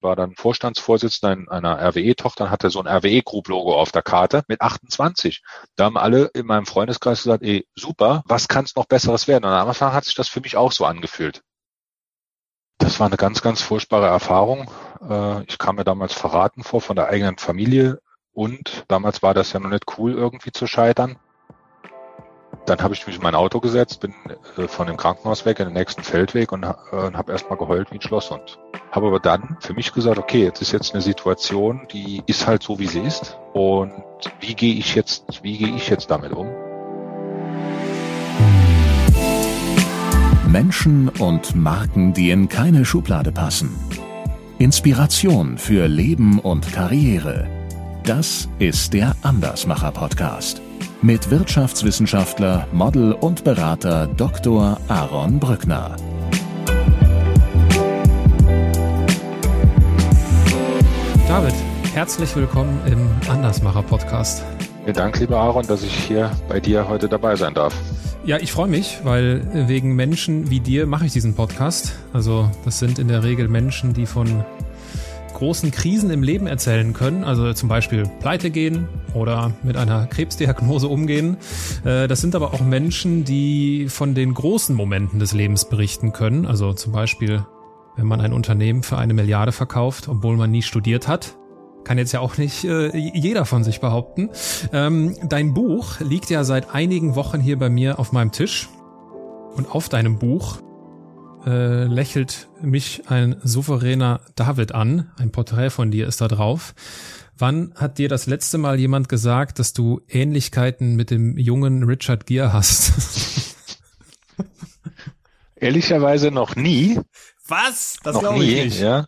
war dann Vorstandsvorsitzender in einer RWE-Tochter und hatte so ein RWE-Group-Logo auf der Karte mit 28. Da haben alle in meinem Freundeskreis gesagt, ey, super, was kann es noch Besseres werden? Und am Anfang hat sich das für mich auch so angefühlt. Das war eine ganz, ganz furchtbare Erfahrung. Äh, ich kam mir damals verraten vor von der eigenen Familie und damals war das ja noch nicht cool, irgendwie zu scheitern. Dann habe ich mich in mein Auto gesetzt, bin äh, von dem Krankenhaus weg in den nächsten Feldweg und, äh, und habe erstmal geheult wie ein Schlosshund. Habe aber dann für mich gesagt, okay, jetzt ist jetzt eine Situation, die ist halt so, wie sie ist. Und wie gehe ich jetzt, wie gehe ich jetzt damit um? Menschen und Marken, die in keine Schublade passen. Inspiration für Leben und Karriere. Das ist der Andersmacher Podcast mit Wirtschaftswissenschaftler, Model und Berater Dr. Aaron Brückner. David, herzlich willkommen im Andersmacher Podcast. Vielen Dank, lieber Aaron, dass ich hier bei dir heute dabei sein darf. Ja, ich freue mich, weil wegen Menschen wie dir mache ich diesen Podcast. Also das sind in der Regel Menschen, die von großen Krisen im Leben erzählen können, also zum Beispiel pleite gehen oder mit einer Krebsdiagnose umgehen. Äh, das sind aber auch Menschen, die von den großen Momenten des Lebens berichten können, also zum Beispiel, wenn man ein Unternehmen für eine Milliarde verkauft, obwohl man nie studiert hat. Kann jetzt ja auch nicht äh, jeder von sich behaupten. Ähm, dein Buch liegt ja seit einigen Wochen hier bei mir auf meinem Tisch. Und auf deinem Buch äh, lächelt mich ein souveräner David an. Ein Porträt von dir ist da drauf. Wann hat dir das letzte Mal jemand gesagt, dass du Ähnlichkeiten mit dem jungen Richard Gere hast? Ehrlicherweise noch nie. Was? Das noch nie, ich nicht. Ja.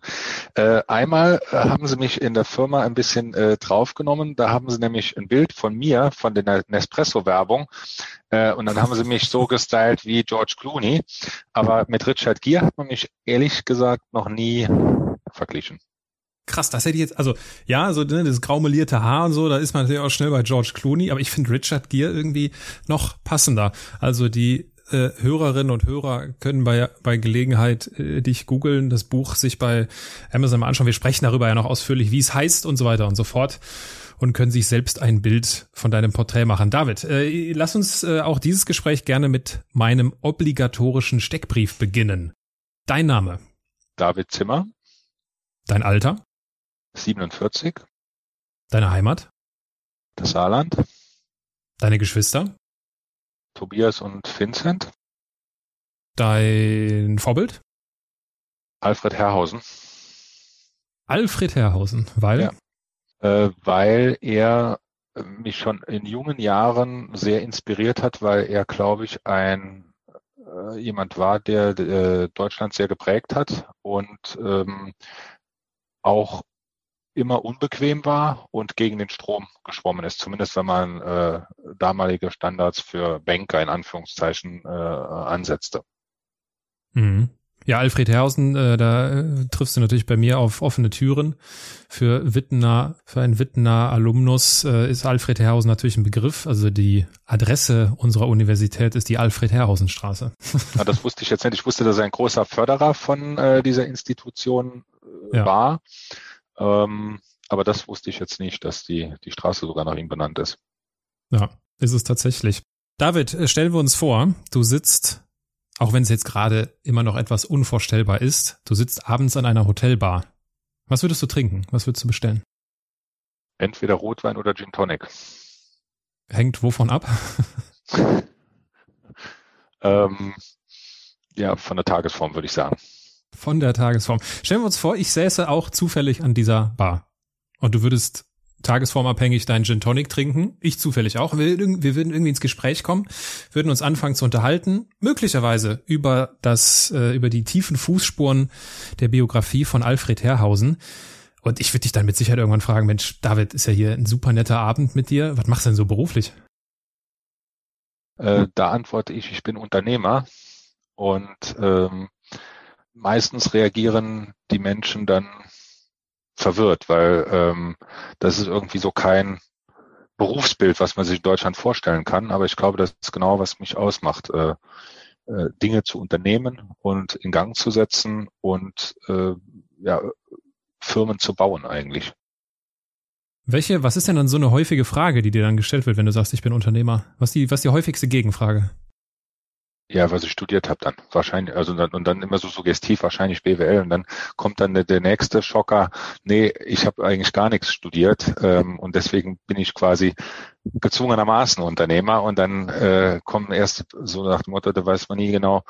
Äh, einmal äh, haben sie mich in der Firma ein bisschen äh, draufgenommen. Da haben sie nämlich ein Bild von mir, von der Nespresso-Werbung. Äh, und dann haben sie mich so gestylt wie George Clooney. Aber mit Richard Gere hat man mich ehrlich gesagt noch nie verglichen. Krass, das hätte ich jetzt, also ja, so ne, das graumelierte Haar und so, da ist man natürlich auch schnell bei George Clooney, aber ich finde Richard Gere irgendwie noch passender. Also die äh, Hörerinnen und Hörer können bei, bei Gelegenheit äh, dich googeln, das Buch sich bei Amazon mal anschauen. Wir sprechen darüber ja noch ausführlich, wie es heißt und so weiter und so fort und können sich selbst ein Bild von deinem Porträt machen. David, äh, lass uns äh, auch dieses Gespräch gerne mit meinem obligatorischen Steckbrief beginnen. Dein Name? David Zimmer. Dein Alter? 47. Deine Heimat? Das Saarland. Deine Geschwister? Tobias und Vincent. Dein Vorbild? Alfred Herrhausen. Alfred Herrhausen, weil? Ja. Äh, weil er mich schon in jungen Jahren sehr inspiriert hat, weil er, glaube ich, ein äh, jemand war, der äh, Deutschland sehr geprägt hat und ähm, auch immer unbequem war und gegen den Strom geschwommen ist, zumindest wenn man äh, damalige Standards für Banker in Anführungszeichen äh, ansetzte. Mhm. Ja, Alfred Herrhausen, äh, da äh, triffst du natürlich bei mir auf offene Türen. Für Wittener, für einen Wittener Alumnus äh, ist Alfred Herrhausen natürlich ein Begriff. Also die Adresse unserer Universität ist die Alfred Herrhausen Straße. Ja, das wusste ich jetzt nicht. Ich wusste, dass er ein großer Förderer von äh, dieser Institution äh, ja. war. Ähm, aber das wusste ich jetzt nicht, dass die, die Straße sogar nach ihm benannt ist. Ja, ist es tatsächlich. David, äh, stellen wir uns vor, du sitzt, auch wenn es jetzt gerade immer noch etwas unvorstellbar ist, du sitzt abends an einer Hotelbar. Was würdest du trinken? Was würdest du bestellen? Entweder Rotwein oder Gin Tonic. Hängt wovon ab? ähm, ja, von der Tagesform würde ich sagen von der Tagesform. Stellen wir uns vor, ich säße auch zufällig an dieser Bar. Und du würdest tagesformabhängig deinen Gin Tonic trinken. Ich zufällig auch. Wir, wir würden irgendwie ins Gespräch kommen, würden uns anfangen zu unterhalten, möglicherweise über das, äh, über die tiefen Fußspuren der Biografie von Alfred Herrhausen. Und ich würde dich dann mit Sicherheit irgendwann fragen, Mensch, David, ist ja hier ein super netter Abend mit dir. Was machst du denn so beruflich? Äh, da antworte ich, ich bin Unternehmer und ähm, meistens reagieren die Menschen dann verwirrt, weil ähm, das ist irgendwie so kein Berufsbild, was man sich in Deutschland vorstellen kann. Aber ich glaube, das ist genau, was mich ausmacht, äh, äh, Dinge zu unternehmen und in Gang zu setzen und äh, ja, Firmen zu bauen eigentlich. Welche, was ist denn dann so eine häufige Frage, die dir dann gestellt wird, wenn du sagst, ich bin Unternehmer? Was die, was die häufigste Gegenfrage? Ja, was ich studiert habe dann. Wahrscheinlich, also dann, und dann immer so suggestiv wahrscheinlich BWL und dann kommt dann der, nächste Schocker, nee, ich habe eigentlich gar nichts studiert. Ähm, und deswegen bin ich quasi gezwungenermaßen Unternehmer. Und dann äh, kommen erst so nach dem Motto, da weiß man nie genau,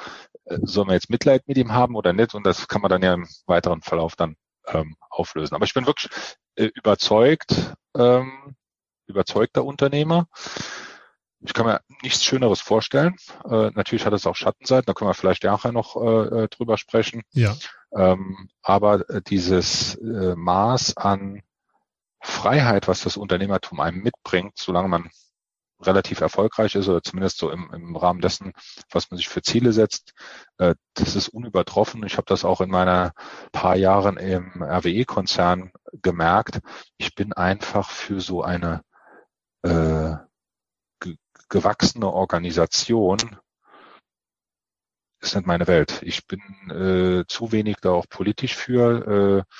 äh, soll man jetzt Mitleid mit ihm haben oder nicht? Und das kann man dann ja im weiteren Verlauf dann ähm, auflösen. Aber ich bin wirklich äh, überzeugt, ähm, überzeugter Unternehmer ich kann mir nichts Schöneres vorstellen. Äh, natürlich hat es auch Schattenseiten, da können wir vielleicht nachher noch äh, äh drüber sprechen. Ja. Ähm, aber äh, dieses äh, Maß an Freiheit, was das Unternehmertum einem mitbringt, solange man relativ erfolgreich ist oder zumindest so im, im Rahmen dessen, was man sich für Ziele setzt, äh, das ist unübertroffen. Ich habe das auch in meiner paar Jahren im RWE-Konzern gemerkt. Ich bin einfach für so eine äh, gewachsene Organisation ist nicht meine Welt. Ich bin äh, zu wenig da auch politisch für, äh,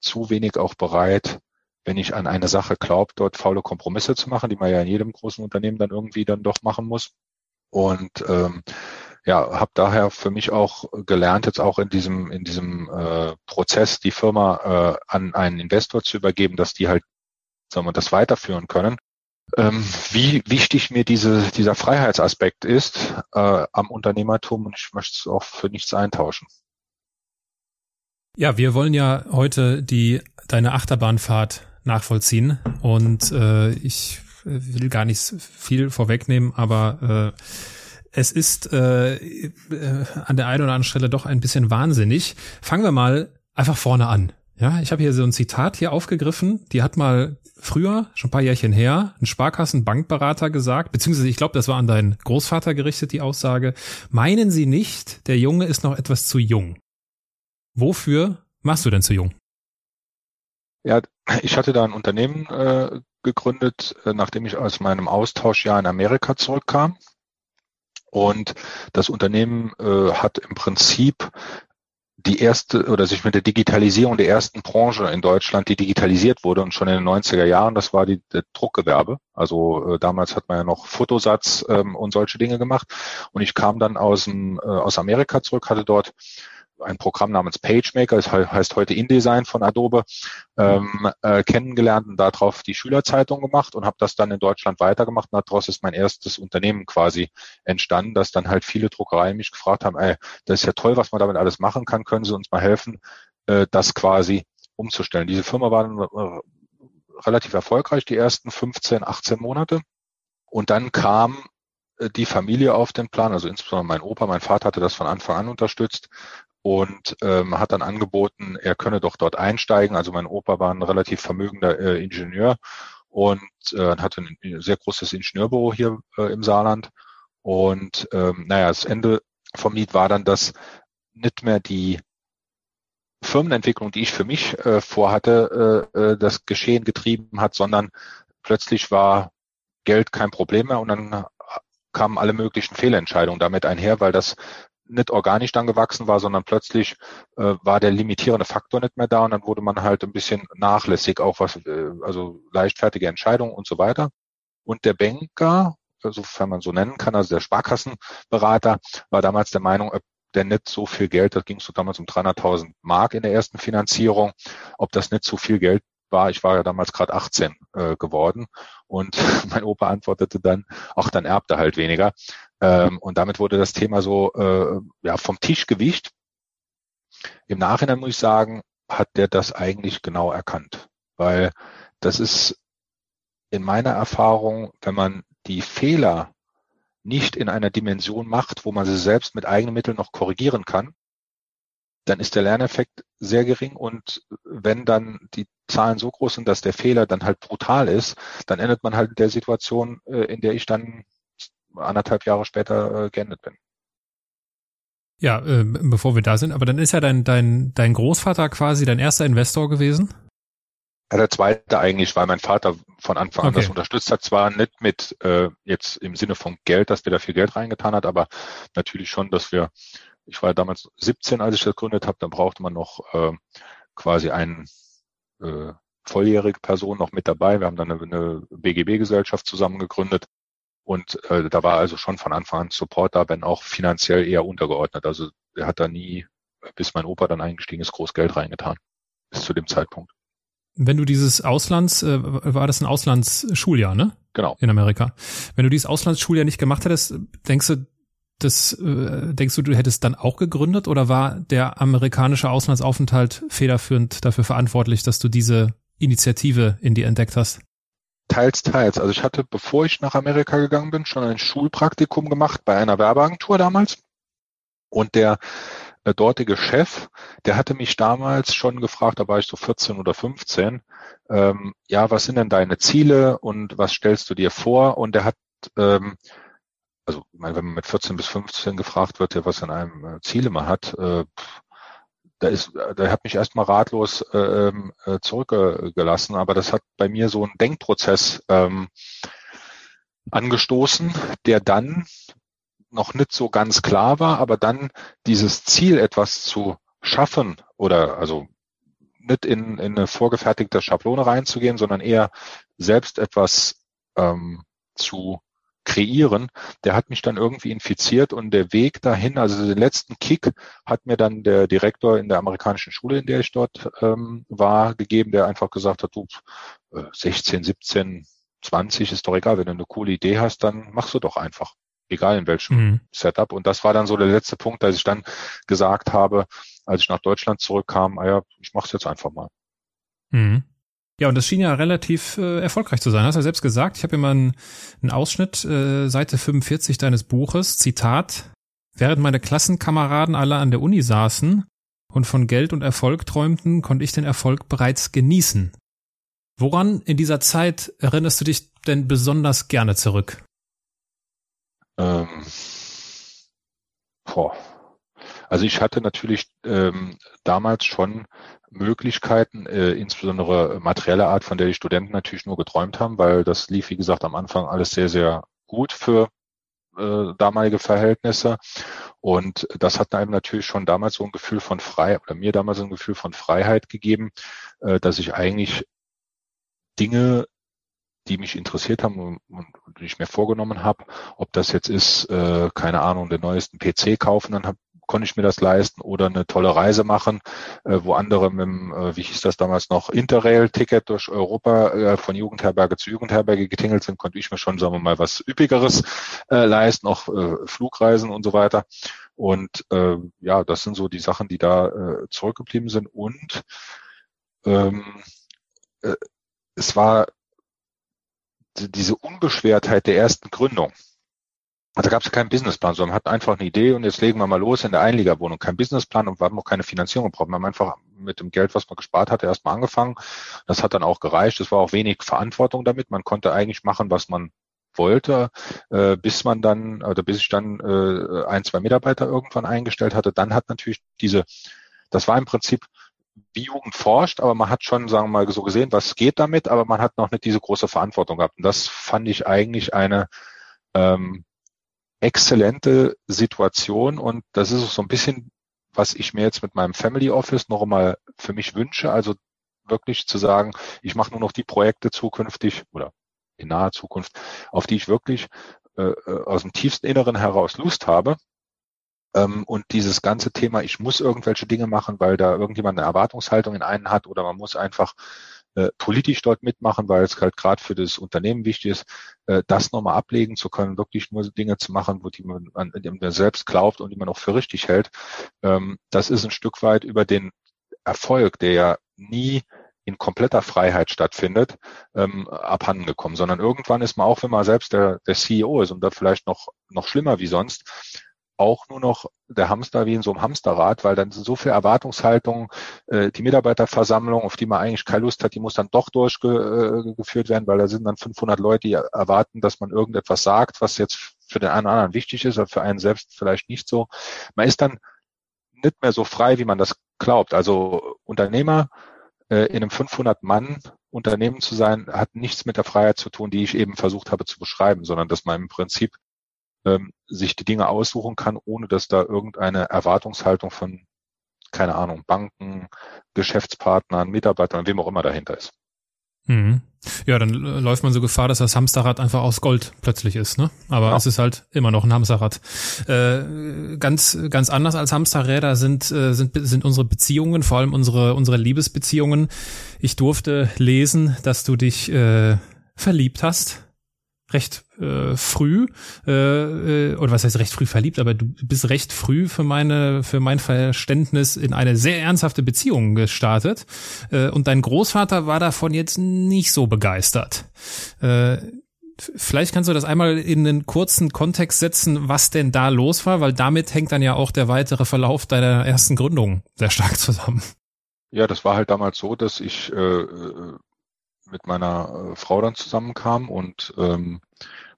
zu wenig auch bereit, wenn ich an eine Sache glaube, dort faule Kompromisse zu machen, die man ja in jedem großen Unternehmen dann irgendwie dann doch machen muss. Und ähm, ja, habe daher für mich auch gelernt, jetzt auch in diesem in diesem äh, Prozess die Firma äh, an einen Investor zu übergeben, dass die halt, sagen wir, das weiterführen können ähm, wie wichtig mir diese, dieser Freiheitsaspekt ist äh, am Unternehmertum und ich möchte es auch für nichts eintauschen. Ja, wir wollen ja heute die deine Achterbahnfahrt nachvollziehen und äh, ich will gar nicht viel vorwegnehmen, aber äh, es ist äh, äh, an der einen oder anderen Stelle doch ein bisschen wahnsinnig. Fangen wir mal einfach vorne an. Ja, ich habe hier so ein Zitat hier aufgegriffen. Die hat mal früher, schon ein paar Jährchen her, ein Sparkassenbankberater gesagt, beziehungsweise ich glaube, das war an deinen Großvater gerichtet, die Aussage. Meinen Sie nicht, der Junge ist noch etwas zu jung? Wofür machst du denn zu jung? Ja, ich hatte da ein Unternehmen äh, gegründet, äh, nachdem ich aus meinem Austauschjahr in Amerika zurückkam. Und das Unternehmen äh, hat im Prinzip die erste oder sich mit der Digitalisierung der ersten Branche in Deutschland, die digitalisiert wurde und schon in den 90er Jahren, das war die, der Druckgewerbe. Also äh, damals hat man ja noch Fotosatz ähm, und solche Dinge gemacht. Und ich kam dann aus, dem, äh, aus Amerika zurück, hatte dort ein Programm namens PageMaker, das heißt heute InDesign von Adobe, ähm, äh, kennengelernt und darauf die Schülerzeitung gemacht und habe das dann in Deutschland weitergemacht und daraus ist mein erstes Unternehmen quasi entstanden, dass dann halt viele Druckereien mich gefragt haben, ey, das ist ja toll, was man damit alles machen kann, können Sie uns mal helfen, äh, das quasi umzustellen. Diese Firma war dann äh, relativ erfolgreich, die ersten 15, 18 Monate. Und dann kam die Familie auf den Plan, also insbesondere mein Opa, mein Vater hatte das von Anfang an unterstützt, und ähm, hat dann angeboten, er könne doch dort einsteigen. Also mein Opa war ein relativ vermögender äh, Ingenieur und äh, hatte ein sehr großes Ingenieurbüro hier äh, im Saarland. Und ähm, naja, das Ende vom Lied war dann, dass nicht mehr die Firmenentwicklung, die ich für mich äh, vorhatte, äh, äh, das Geschehen getrieben hat, sondern plötzlich war Geld kein Problem mehr und dann kamen alle möglichen Fehlentscheidungen damit einher, weil das nicht organisch dann gewachsen war, sondern plötzlich äh, war der limitierende Faktor nicht mehr da und dann wurde man halt ein bisschen nachlässig, auch was, äh, also leichtfertige Entscheidungen und so weiter. Und der Banker, sofern man so nennen kann, also der Sparkassenberater, war damals der Meinung, ob der nicht so viel Geld, das ging so damals um 300.000 Mark in der ersten Finanzierung, ob das nicht so viel Geld war, ich war ja damals gerade 18 äh, geworden und mein Opa antwortete dann, ach, dann erbt er halt weniger. Ähm, und damit wurde das Thema so äh, ja, vom Tisch gewicht. Im Nachhinein muss ich sagen, hat der das eigentlich genau erkannt, weil das ist in meiner Erfahrung, wenn man die Fehler nicht in einer Dimension macht, wo man sie selbst mit eigenen Mitteln noch korrigieren kann, dann ist der Lerneffekt sehr gering und wenn dann die Zahlen so groß sind, dass der Fehler dann halt brutal ist, dann endet man halt in der Situation, äh, in der ich dann anderthalb Jahre später äh, geendet bin. Ja, äh, bevor wir da sind, aber dann ist ja dein, dein, dein Großvater quasi dein erster Investor gewesen? Ja, der zweite eigentlich, weil mein Vater von Anfang an okay. das unterstützt hat, zwar nicht mit äh, jetzt im Sinne von Geld, dass der da viel Geld reingetan hat, aber natürlich schon, dass wir, ich war damals 17, als ich das gegründet habe, dann brauchte man noch äh, quasi einen äh, volljährige Person noch mit dabei. Wir haben dann eine, eine BGB-Gesellschaft zusammen gegründet. Und äh, da war also schon von Anfang an Support da, wenn auch finanziell eher untergeordnet. Also er hat da nie, bis mein Opa dann eingestiegen ist, groß Geld reingetan. Bis zu dem Zeitpunkt. Wenn du dieses Auslands, äh, war das ein Auslandsschuljahr, ne? Genau. In Amerika. Wenn du dieses Auslandsschuljahr nicht gemacht hättest, denkst du, das, äh, denkst du, du hättest dann auch gegründet oder war der amerikanische Auslandsaufenthalt federführend dafür verantwortlich, dass du diese Initiative in dir entdeckt hast? Teils, teils. Also ich hatte, bevor ich nach Amerika gegangen bin, schon ein Schulpraktikum gemacht bei einer Werbeagentur damals. Und der äh, dortige Chef, der hatte mich damals schon gefragt, da war ich so 14 oder 15, ähm, ja, was sind denn deine Ziele und was stellst du dir vor? Und er hat ähm, also ich meine, wenn man mit 14 bis 15 gefragt wird, ja, was an einem äh, Ziele man hat, äh, da ist, da hat mich erstmal ratlos äh, ähm, äh, zurückgelassen, aber das hat bei mir so einen Denkprozess ähm, angestoßen, der dann noch nicht so ganz klar war, aber dann dieses Ziel, etwas zu schaffen oder also nicht in, in eine vorgefertigte Schablone reinzugehen, sondern eher selbst etwas ähm, zu kreieren, der hat mich dann irgendwie infiziert und der Weg dahin, also den letzten Kick hat mir dann der Direktor in der amerikanischen Schule, in der ich dort ähm, war, gegeben, der einfach gesagt hat, du 16, 17, 20 ist doch egal, wenn du eine coole Idee hast, dann machst du doch einfach. Egal in welchem mhm. Setup. Und das war dann so der letzte Punkt, dass ich dann gesagt habe, als ich nach Deutschland zurückkam, ah ja, ich mach's jetzt einfach mal. Mhm. Ja, und das schien ja relativ äh, erfolgreich zu sein. Hast du ja selbst gesagt. Ich habe hier mal einen, einen Ausschnitt, äh, Seite 45 deines Buches, Zitat. Während meine Klassenkameraden alle an der Uni saßen und von Geld und Erfolg träumten, konnte ich den Erfolg bereits genießen. Woran in dieser Zeit erinnerst du dich denn besonders gerne zurück? Ähm, boah. Also ich hatte natürlich ähm, damals schon Möglichkeiten, äh, insbesondere materielle Art, von der die Studenten natürlich nur geträumt haben, weil das lief, wie gesagt, am Anfang alles sehr, sehr gut für äh, damalige Verhältnisse. Und das hat einem natürlich schon damals so ein Gefühl von Freiheit, oder mir damals ein Gefühl von Freiheit gegeben, äh, dass ich eigentlich Dinge, die mich interessiert haben und, und, die ich mir vorgenommen habe, ob das jetzt ist, äh, keine Ahnung, den neuesten PC kaufen, dann hab, konnte ich mir das leisten oder eine tolle Reise machen, äh, wo andere mit dem, äh, wie hieß das damals noch, Interrail-Ticket durch Europa äh, von Jugendherberge zu Jugendherberge getingelt sind, konnte ich mir schon, sagen wir mal, was Üppigeres äh, leisten, auch äh, Flugreisen und so weiter. Und äh, ja, das sind so die Sachen, die da äh, zurückgeblieben sind. Und ähm, äh, es war diese Unbeschwertheit der ersten Gründung. Also gab es keinen Businessplan, sondern man hat einfach eine Idee und jetzt legen wir mal los in der Einliegerwohnung. Kein Businessplan und wir haben auch keine Finanzierung gebraucht. Wir haben einfach mit dem Geld, was man gespart hatte, erstmal angefangen. Das hat dann auch gereicht. Es war auch wenig Verantwortung damit. Man konnte eigentlich machen, was man wollte, äh, bis man dann, oder bis ich dann äh, ein, zwei Mitarbeiter irgendwann eingestellt hatte. Dann hat natürlich diese, das war im Prinzip wie Jugend forscht, aber man hat schon, sagen wir mal, so gesehen, was geht damit, aber man hat noch nicht diese große Verantwortung gehabt. Und das fand ich eigentlich eine ähm, exzellente Situation und das ist so ein bisschen, was ich mir jetzt mit meinem Family Office noch einmal für mich wünsche. Also wirklich zu sagen, ich mache nur noch die Projekte zukünftig oder in naher Zukunft, auf die ich wirklich äh, äh aus dem tiefsten Inneren heraus Lust habe. Ähm, und dieses ganze Thema, ich muss irgendwelche Dinge machen, weil da irgendjemand eine Erwartungshaltung in einen hat oder man muss einfach äh, politisch dort mitmachen, weil es halt gerade für das Unternehmen wichtig ist, äh, das nochmal ablegen zu können, wirklich nur Dinge zu machen, wo die man, an die man selbst glaubt und die man auch für richtig hält. Ähm, das ist ein Stück weit über den Erfolg, der ja nie in kompletter Freiheit stattfindet, ähm, abhanden gekommen, sondern irgendwann ist man auch, wenn man selbst der, der CEO ist und da vielleicht noch, noch schlimmer wie sonst, auch nur noch der Hamster wie in so einem Hamsterrad, weil dann sind so viel Erwartungshaltung, äh, die Mitarbeiterversammlung, auf die man eigentlich keine Lust hat, die muss dann doch durchgeführt äh, werden, weil da sind dann 500 Leute, die erwarten, dass man irgendetwas sagt, was jetzt für den einen oder anderen wichtig ist, aber für einen selbst vielleicht nicht so. Man ist dann nicht mehr so frei, wie man das glaubt. Also Unternehmer äh, in einem 500 Mann Unternehmen zu sein, hat nichts mit der Freiheit zu tun, die ich eben versucht habe zu beschreiben, sondern dass man im Prinzip ähm, sich die Dinge aussuchen kann, ohne dass da irgendeine Erwartungshaltung von keine Ahnung, Banken, Geschäftspartnern, Mitarbeitern, wem auch immer dahinter ist. Mhm. Ja, dann läuft man so Gefahr, dass das Hamsterrad einfach aus Gold plötzlich ist, ne? Aber ja. es ist halt immer noch ein Hamsterrad. Äh, ganz, ganz anders als Hamsterräder sind, äh, sind, sind unsere Beziehungen, vor allem unsere, unsere Liebesbeziehungen. Ich durfte lesen, dass du dich äh, verliebt hast recht äh, früh äh, äh, oder was heißt recht früh verliebt, aber du bist recht früh für meine für mein Verständnis in eine sehr ernsthafte Beziehung gestartet äh, und dein Großvater war davon jetzt nicht so begeistert. Äh, Vielleicht kannst du das einmal in einen kurzen Kontext setzen, was denn da los war, weil damit hängt dann ja auch der weitere Verlauf deiner ersten Gründung sehr stark zusammen. Ja, das war halt damals so, dass ich äh, mit meiner äh, Frau dann zusammenkam und ähm,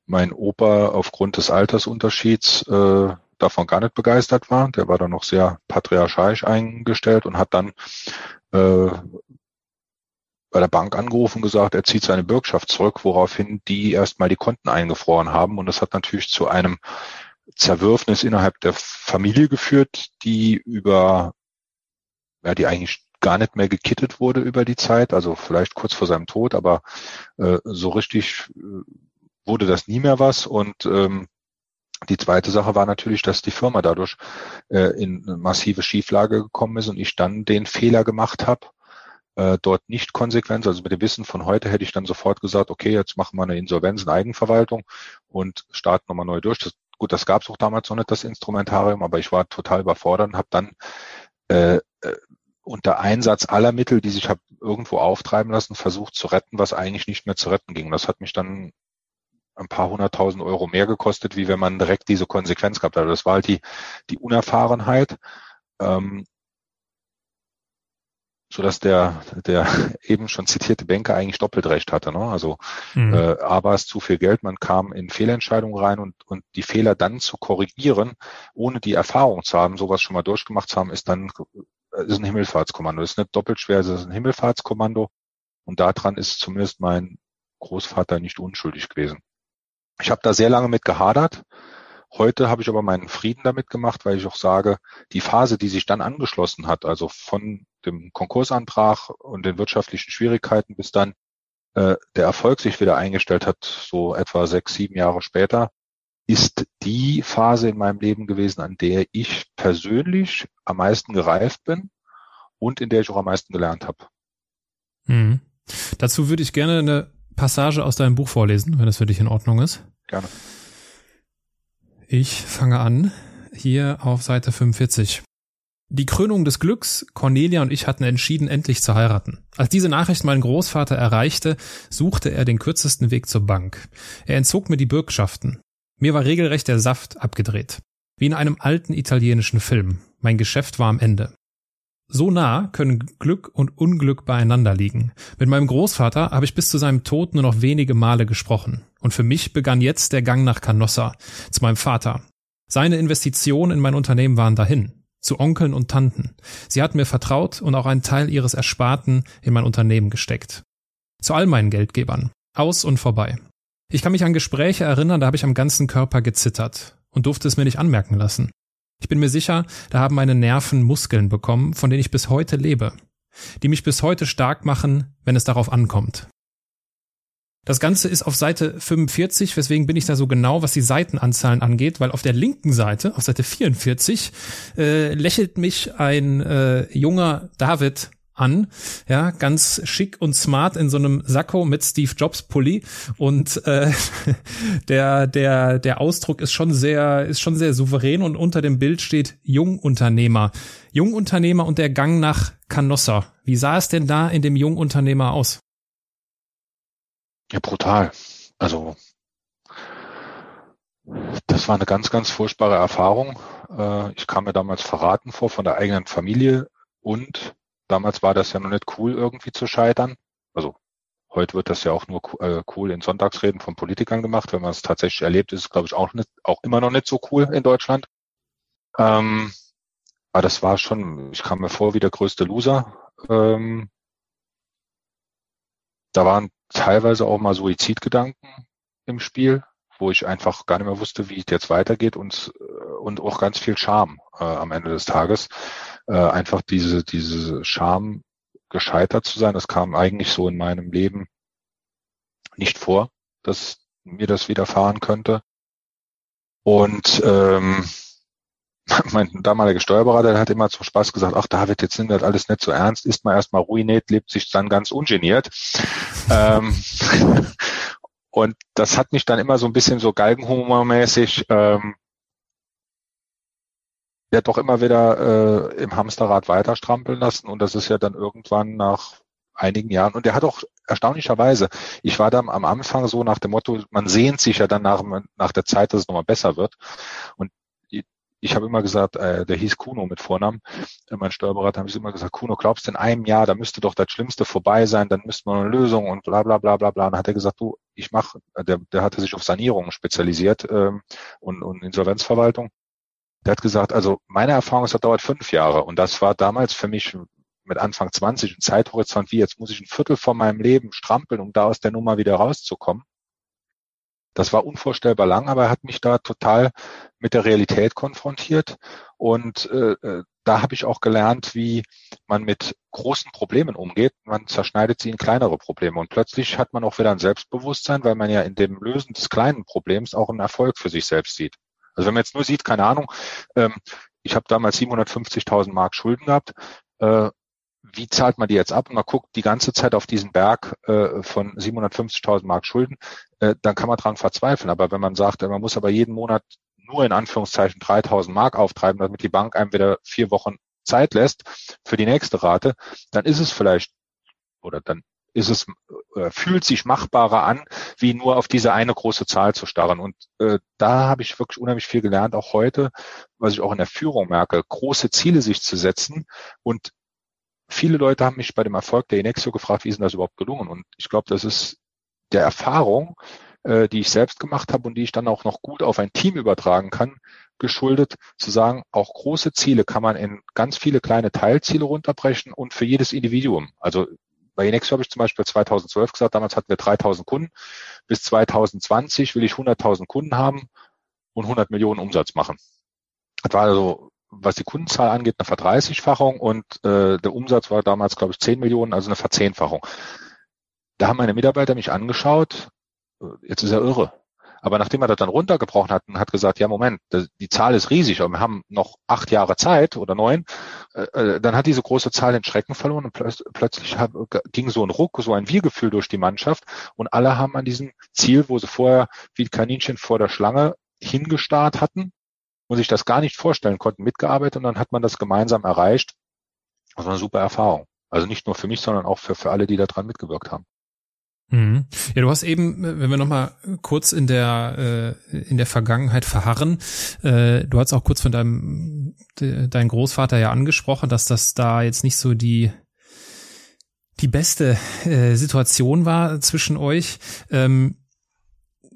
mein Opa aufgrund des Altersunterschieds äh, davon gar nicht begeistert war. Der war dann noch sehr patriarchalisch eingestellt und hat dann äh, bei der Bank angerufen und gesagt, er zieht seine Bürgschaft zurück, woraufhin die erstmal die Konten eingefroren haben. Und das hat natürlich zu einem Zerwürfnis innerhalb der Familie geführt, die über, ja, die eigentlich gar nicht mehr gekittet wurde über die Zeit, also vielleicht kurz vor seinem Tod, aber äh, so richtig äh, wurde das nie mehr was. Und ähm, die zweite Sache war natürlich, dass die Firma dadurch äh, in massive Schieflage gekommen ist und ich dann den Fehler gemacht habe, äh, dort nicht konsequent, also mit dem Wissen von heute hätte ich dann sofort gesagt, okay, jetzt machen wir eine Insolvenz in Eigenverwaltung und starten nochmal neu durch. Das, gut, das gab es auch damals noch nicht, das Instrumentarium, aber ich war total überfordert und habe dann äh, äh unter Einsatz aller Mittel, die sich habe irgendwo auftreiben lassen, versucht zu retten, was eigentlich nicht mehr zu retten ging. Das hat mich dann ein paar hunderttausend Euro mehr gekostet, wie wenn man direkt diese Konsequenz gehabt hat. Das war halt die, die Unerfahrenheit, ähm, so dass der, der eben schon zitierte Banker eigentlich doppelt recht hatte. Ne? Also mhm. äh, A war es zu viel Geld, man kam in Fehlentscheidungen rein und, und die Fehler dann zu korrigieren, ohne die Erfahrung zu haben, sowas schon mal durchgemacht zu haben, ist dann ist ein Himmelfahrtskommando. Das ist nicht doppelt schwer, es ist ein Himmelfahrtskommando. Und daran ist zumindest mein Großvater nicht unschuldig gewesen. Ich habe da sehr lange mit gehadert. Heute habe ich aber meinen Frieden damit gemacht, weil ich auch sage, die Phase, die sich dann angeschlossen hat, also von dem Konkursantrag und den wirtschaftlichen Schwierigkeiten bis dann äh, der Erfolg sich wieder eingestellt hat, so etwa sechs, sieben Jahre später, ist die Phase in meinem Leben gewesen, an der ich persönlich am meisten gereift bin und in der ich auch am meisten gelernt habe. Mhm. Dazu würde ich gerne eine Passage aus deinem Buch vorlesen, wenn das für dich in Ordnung ist. Gerne. Ich fange an, hier auf Seite 45. Die Krönung des Glücks, Cornelia und ich hatten entschieden, endlich zu heiraten. Als diese Nachricht meinen Großvater erreichte, suchte er den kürzesten Weg zur Bank. Er entzog mir die Bürgschaften. Mir war regelrecht der Saft abgedreht. Wie in einem alten italienischen Film. Mein Geschäft war am Ende. So nah können Glück und Unglück beieinander liegen. Mit meinem Großvater habe ich bis zu seinem Tod nur noch wenige Male gesprochen. Und für mich begann jetzt der Gang nach Canossa, zu meinem Vater. Seine Investitionen in mein Unternehmen waren dahin. Zu Onkeln und Tanten. Sie hatten mir vertraut und auch einen Teil ihres Ersparten in mein Unternehmen gesteckt. Zu all meinen Geldgebern. Aus und vorbei. Ich kann mich an Gespräche erinnern, da habe ich am ganzen Körper gezittert und durfte es mir nicht anmerken lassen. Ich bin mir sicher, da haben meine Nerven Muskeln bekommen, von denen ich bis heute lebe, die mich bis heute stark machen, wenn es darauf ankommt. Das Ganze ist auf Seite 45, weswegen bin ich da so genau, was die Seitenanzahlen angeht, weil auf der linken Seite, auf Seite 44, äh, lächelt mich ein äh, junger David an, ja, ganz schick und smart in so einem Sakko mit Steve Jobs Pulli und äh, der der der Ausdruck ist schon sehr ist schon sehr souverän und unter dem Bild steht Jungunternehmer. Jungunternehmer und der Gang nach Canossa. Wie sah es denn da in dem Jungunternehmer aus? Ja, brutal. Also das war eine ganz, ganz furchtbare Erfahrung. Äh, ich kam mir damals verraten vor von der eigenen Familie und Damals war das ja noch nicht cool, irgendwie zu scheitern. Also heute wird das ja auch nur äh, cool in Sonntagsreden von Politikern gemacht. Wenn man es tatsächlich erlebt, ist es, glaube ich, auch, nicht, auch immer noch nicht so cool in Deutschland. Ähm, aber das war schon, ich kam mir vor wie der größte Loser. Ähm, da waren teilweise auch mal Suizidgedanken im Spiel, wo ich einfach gar nicht mehr wusste, wie es jetzt weitergeht und, und auch ganz viel Scham äh, am Ende des Tages. Äh, einfach diese, diese Scham, gescheitert zu sein. Das kam eigentlich so in meinem Leben nicht vor, dass mir das widerfahren könnte. Und ähm, mein damaliger Steuerberater hat immer zum Spaß gesagt, ach David, jetzt sind das alles nicht so ernst, ist man erstmal ruiniert, lebt sich dann ganz ungeniert. ähm, und das hat mich dann immer so ein bisschen so galgenhumormäßig ähm, ja doch immer wieder äh, im Hamsterrad weiter strampeln lassen. Und das ist ja dann irgendwann nach einigen Jahren. Und der hat auch erstaunlicherweise, ich war dann am Anfang so nach dem Motto, man sehnt sich ja dann nach, nach der Zeit, dass es nochmal besser wird. Und ich habe immer gesagt, äh, der hieß Kuno mit Vornamen, äh, mein Steuerberater habe ich immer gesagt, Kuno, glaubst du in einem Jahr, da müsste doch das Schlimmste vorbei sein, dann müsste man eine Lösung und bla bla bla bla bla. Und dann hat er gesagt, du, ich mache, äh, der, der hatte sich auf Sanierung spezialisiert ähm, und, und Insolvenzverwaltung. Der hat gesagt, also meine Erfahrung ist, das dauert fünf Jahre und das war damals für mich mit Anfang 20 ein Zeithorizont wie, jetzt muss ich ein Viertel von meinem Leben strampeln, um da aus der Nummer wieder rauszukommen. Das war unvorstellbar lang, aber er hat mich da total mit der Realität konfrontiert. Und äh, äh, da habe ich auch gelernt, wie man mit großen Problemen umgeht. Man zerschneidet sie in kleinere Probleme. Und plötzlich hat man auch wieder ein Selbstbewusstsein, weil man ja in dem Lösen des kleinen Problems auch einen Erfolg für sich selbst sieht. Also wenn man jetzt nur sieht, keine Ahnung, ähm, ich habe damals 750.000 Mark Schulden gehabt. Äh, wie zahlt man die jetzt ab? Und man guckt die ganze Zeit auf diesen Berg äh, von 750.000 Mark Schulden, äh, dann kann man dran verzweifeln. Aber wenn man sagt, man muss aber jeden Monat nur in Anführungszeichen 3.000 Mark auftreiben, damit die Bank einem wieder vier Wochen Zeit lässt für die nächste Rate, dann ist es vielleicht oder dann ist es äh, fühlt sich machbarer an, wie nur auf diese eine große Zahl zu starren. Und äh, da habe ich wirklich unheimlich viel gelernt, auch heute, was ich auch in der Führung merke, große Ziele sich zu setzen und viele Leute haben mich bei dem Erfolg der Inexio gefragt, wie ist denn das überhaupt gelungen? Und ich glaube, das ist der Erfahrung, äh, die ich selbst gemacht habe und die ich dann auch noch gut auf ein Team übertragen kann, geschuldet, zu sagen, auch große Ziele kann man in ganz viele kleine Teilziele runterbrechen und für jedes Individuum. Also bei Inexio habe ich zum Beispiel 2012 gesagt, damals hatten wir 3000 Kunden. Bis 2020 will ich 100.000 Kunden haben und 100 Millionen Umsatz machen. Das war also was die Kundenzahl angeht, eine Verdreißigfachung und äh, der Umsatz war damals, glaube ich, 10 Millionen, also eine Verzehnfachung. Da haben meine Mitarbeiter mich angeschaut, jetzt ist er irre. Aber nachdem er das dann runtergebrochen hat und hat gesagt, ja Moment, die Zahl ist riesig, aber wir haben noch acht Jahre Zeit oder neun, äh, äh, dann hat diese große Zahl den Schrecken verloren und plötzlich, plötzlich ging so ein Ruck, so ein Wir-Gefühl durch die Mannschaft und alle haben an diesem Ziel, wo sie vorher wie Kaninchen vor der Schlange hingestarrt hatten, und sich das gar nicht vorstellen konnten, mitgearbeitet und dann hat man das gemeinsam erreicht. Das war eine super Erfahrung. Also nicht nur für mich, sondern auch für, für alle, die daran mitgewirkt haben. Mhm. Ja, du hast eben, wenn wir nochmal kurz in der äh, in der Vergangenheit verharren, äh, du hast auch kurz von deinem de, dein Großvater ja angesprochen, dass das da jetzt nicht so die die beste äh, Situation war zwischen euch. Ähm,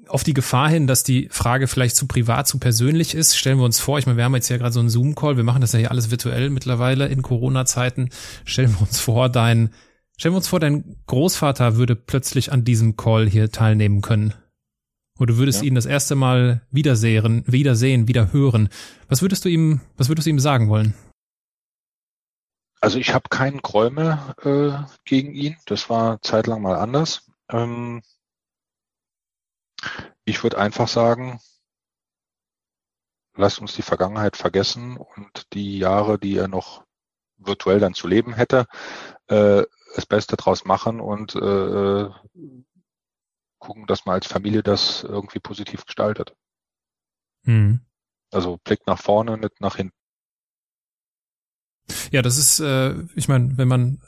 auf die Gefahr hin, dass die Frage vielleicht zu privat, zu persönlich ist, stellen wir uns vor, ich meine, wir haben jetzt ja gerade so einen Zoom-Call, wir machen das ja hier alles virtuell mittlerweile in Corona-Zeiten. Stellen wir uns vor, dein, stellen wir uns vor, dein Großvater würde plötzlich an diesem Call hier teilnehmen können. Oder du würdest ja. ihn das erste Mal wiedersehen, wiedersehen, wieder hören. Was würdest du ihm, was würdest du ihm sagen wollen? Also ich habe keinen mehr äh, gegen ihn. Das war zeitlang mal anders. Ähm, ich würde einfach sagen, lasst uns die Vergangenheit vergessen und die Jahre, die er noch virtuell dann zu leben hätte, äh, das Beste draus machen und äh, gucken, dass man als Familie das irgendwie positiv gestaltet. Mhm. Also Blick nach vorne, nicht nach hinten. Ja, das ist, äh, ich meine, wenn man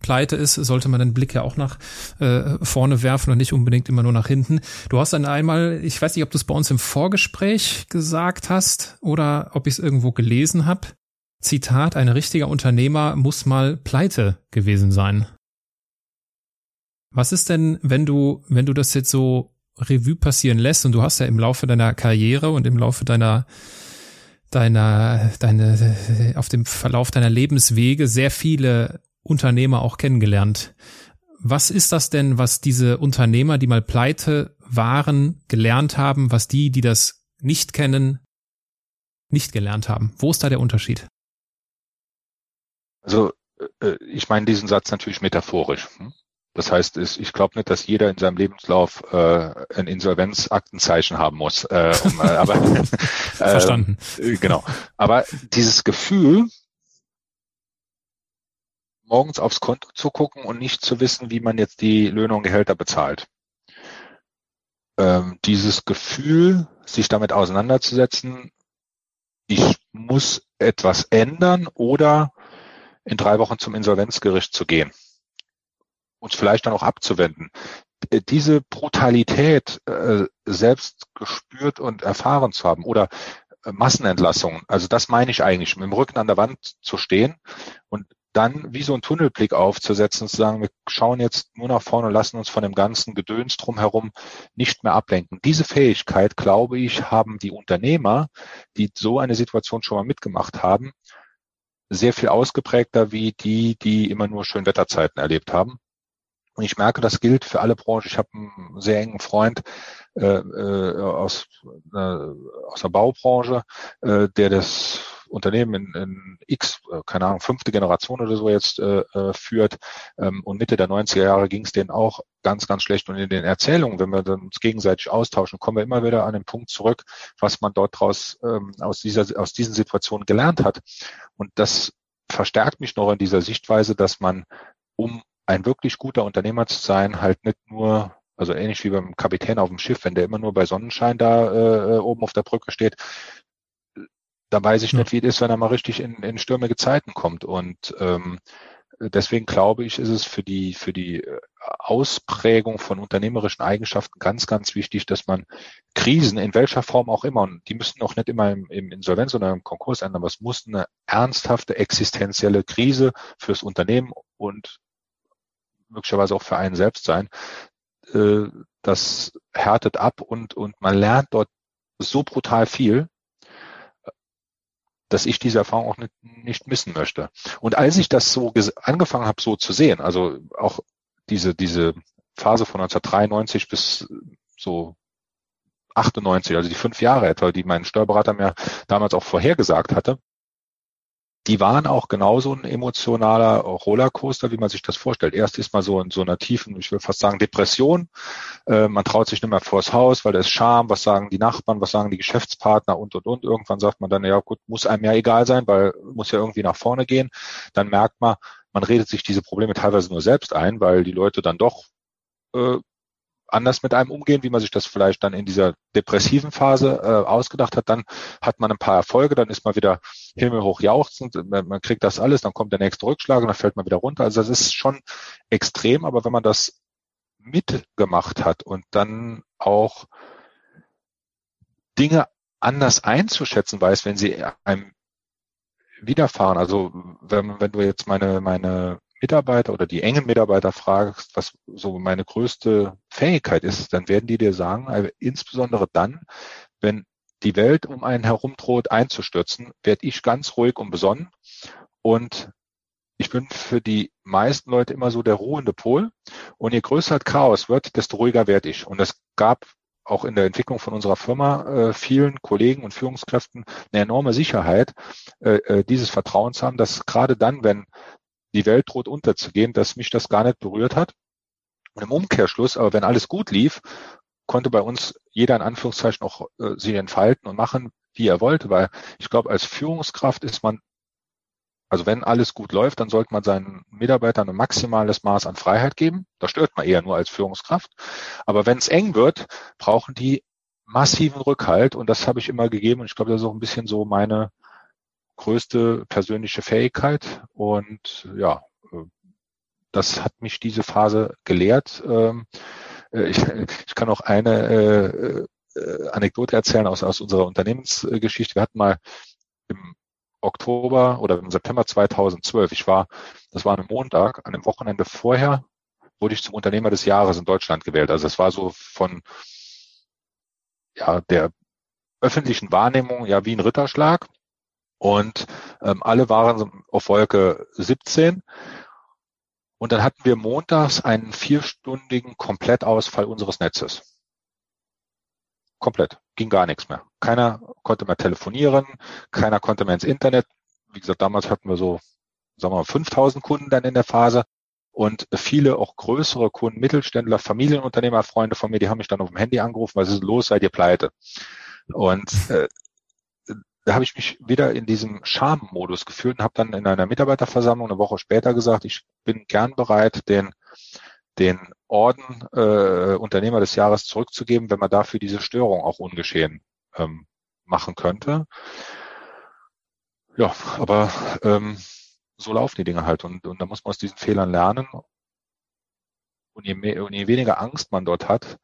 pleite ist, sollte man den Blick ja auch nach äh, vorne werfen und nicht unbedingt immer nur nach hinten. Du hast dann einmal, ich weiß nicht, ob du es bei uns im Vorgespräch gesagt hast oder ob ich es irgendwo gelesen habe. Zitat, ein richtiger Unternehmer muss mal pleite gewesen sein. Was ist denn, wenn du, wenn du das jetzt so Revue passieren lässt und du hast ja im Laufe deiner Karriere und im Laufe deiner deiner deine auf dem Verlauf deiner Lebenswege sehr viele Unternehmer auch kennengelernt. Was ist das denn, was diese Unternehmer, die mal pleite waren, gelernt haben, was die, die das nicht kennen, nicht gelernt haben? Wo ist da der Unterschied? Also äh, ich meine diesen Satz natürlich metaphorisch. Hm? Das heißt, ich glaube nicht, dass jeder in seinem Lebenslauf äh, ein Insolvenzaktenzeichen haben muss. Äh, um, äh, aber äh, verstanden. Äh, genau. Aber dieses Gefühl, morgens aufs Konto zu gucken und nicht zu wissen, wie man jetzt die Löhne und Gehälter bezahlt. Ähm, dieses Gefühl, sich damit auseinanderzusetzen, ich muss etwas ändern oder in drei Wochen zum Insolvenzgericht zu gehen uns vielleicht dann auch abzuwenden. Äh, diese Brutalität äh, selbst gespürt und erfahren zu haben oder äh, Massenentlassungen, also das meine ich eigentlich, mit dem Rücken an der Wand zu stehen und dann wie so ein Tunnelblick aufzusetzen und zu sagen, wir schauen jetzt nur nach vorne und lassen uns von dem ganzen Gedöns drumherum nicht mehr ablenken. Diese Fähigkeit, glaube ich, haben die Unternehmer, die so eine Situation schon mal mitgemacht haben, sehr viel ausgeprägter wie die, die immer nur Schönwetterzeiten erlebt haben. Und ich merke, das gilt für alle Branchen. Ich habe einen sehr engen Freund äh, äh, aus, äh, aus der Baubranche, äh, der das Unternehmen in, in X, äh, keine Ahnung, fünfte Generation oder so jetzt äh, äh führt. Ähm, und Mitte der 90er Jahre ging es denen auch ganz, ganz schlecht. Und in den Erzählungen, wenn wir uns gegenseitig austauschen, kommen wir immer wieder an den Punkt zurück, was man dort draus ähm, aus, dieser, aus diesen Situationen gelernt hat. Und das verstärkt mich noch in dieser Sichtweise, dass man, um ein wirklich guter Unternehmer zu sein, halt nicht nur, also ähnlich wie beim Kapitän auf dem Schiff, wenn der immer nur bei Sonnenschein da äh, oben auf der Brücke steht, da weiß ich nicht, wie es ist, wenn er mal richtig in, in stürmige Zeiten kommt. Und ähm, deswegen glaube ich, ist es für die, für die Ausprägung von unternehmerischen Eigenschaften ganz, ganz wichtig, dass man Krisen in welcher Form auch immer, und die müssen auch nicht immer im, im Insolvenz oder im Konkurs enden, aber es muss eine ernsthafte existenzielle Krise fürs Unternehmen und möglicherweise auch für einen selbst sein. Äh, das härtet ab und, und man lernt dort so brutal viel, dass ich diese Erfahrung auch nicht, nicht missen möchte. Und als ich das so angefangen habe, so zu sehen, also auch diese, diese Phase von 1993 bis so 98, also die fünf Jahre etwa, die mein Steuerberater mir damals auch vorhergesagt hatte, die waren auch genauso ein emotionaler Rollercoaster, wie man sich das vorstellt. Erst ist man so in so einer tiefen, ich will fast sagen, Depression. Äh, man traut sich nicht mehr vors Haus, weil da ist Scham. Was sagen die Nachbarn? Was sagen die Geschäftspartner? Und, und, und. Irgendwann sagt man dann, ja gut, muss einem ja egal sein, weil muss ja irgendwie nach vorne gehen. Dann merkt man, man redet sich diese Probleme teilweise nur selbst ein, weil die Leute dann doch äh, anders mit einem umgehen, wie man sich das vielleicht dann in dieser depressiven Phase äh, ausgedacht hat. Dann hat man ein paar Erfolge, dann ist man wieder himmelhoch jauchzend, man, man kriegt das alles, dann kommt der nächste Rückschlag und dann fällt man wieder runter. Also das ist schon extrem, aber wenn man das mitgemacht hat und dann auch Dinge anders einzuschätzen weiß, wenn sie einem widerfahren. Also wenn, wenn du jetzt meine, meine Mitarbeiter oder die engen Mitarbeiter fragst, was so meine größte Fähigkeit ist, dann werden die dir sagen, also insbesondere dann, wenn die Welt um einen herum droht einzustürzen, werde ich ganz ruhig und besonnen und ich bin für die meisten Leute immer so der ruhende Pol. Und je größer das Chaos wird, desto ruhiger werde ich. Und es gab auch in der Entwicklung von unserer Firma äh, vielen Kollegen und Führungskräften eine enorme Sicherheit, äh, äh dieses Vertrauen zu haben, dass gerade dann, wenn die Welt droht unterzugehen, dass mich das gar nicht berührt hat. Und im Umkehrschluss, aber wenn alles gut lief, konnte bei uns jeder in Anführungszeichen auch äh, sich entfalten und machen, wie er wollte, weil ich glaube, als Führungskraft ist man, also wenn alles gut läuft, dann sollte man seinen Mitarbeitern ein maximales Maß an Freiheit geben. Da stört man eher nur als Führungskraft. Aber wenn es eng wird, brauchen die massiven Rückhalt und das habe ich immer gegeben und ich glaube, das ist auch ein bisschen so meine größte persönliche Fähigkeit und ja, äh, das hat mich diese Phase gelehrt. Ähm, äh, ich, ich kann auch eine äh, Anekdote erzählen aus, aus unserer Unternehmensgeschichte. Wir hatten mal im Oktober oder im September 2012, ich war, das war ein Montag, an dem Wochenende vorher wurde ich zum Unternehmer des Jahres in Deutschland gewählt. Also es war so von ja, der öffentlichen Wahrnehmung ja wie ein Ritterschlag. Und ähm, alle waren auf Wolke 17. Und dann hatten wir montags einen vierstündigen Komplettausfall unseres Netzes. komplett. Ging gar nichts mehr. Keiner konnte mehr telefonieren, keiner konnte mehr ins Internet. Wie gesagt, damals hatten wir so, sagen wir mal, 5000 Kunden dann in der Phase. Und viele auch größere Kunden, Mittelständler, Familienunternehmer, Freunde von mir, die haben mich dann auf dem Handy angerufen, was ist los, seid ihr pleite? Und äh, da habe ich mich wieder in diesem Scham-Modus gefühlt und habe dann in einer Mitarbeiterversammlung eine Woche später gesagt, ich bin gern bereit, den, den Orden äh, Unternehmer des Jahres zurückzugeben, wenn man dafür diese Störung auch ungeschehen ähm, machen könnte. Ja, aber ähm, so laufen die Dinge halt und, und da muss man aus diesen Fehlern lernen. Und je, mehr, und je weniger Angst man dort hat,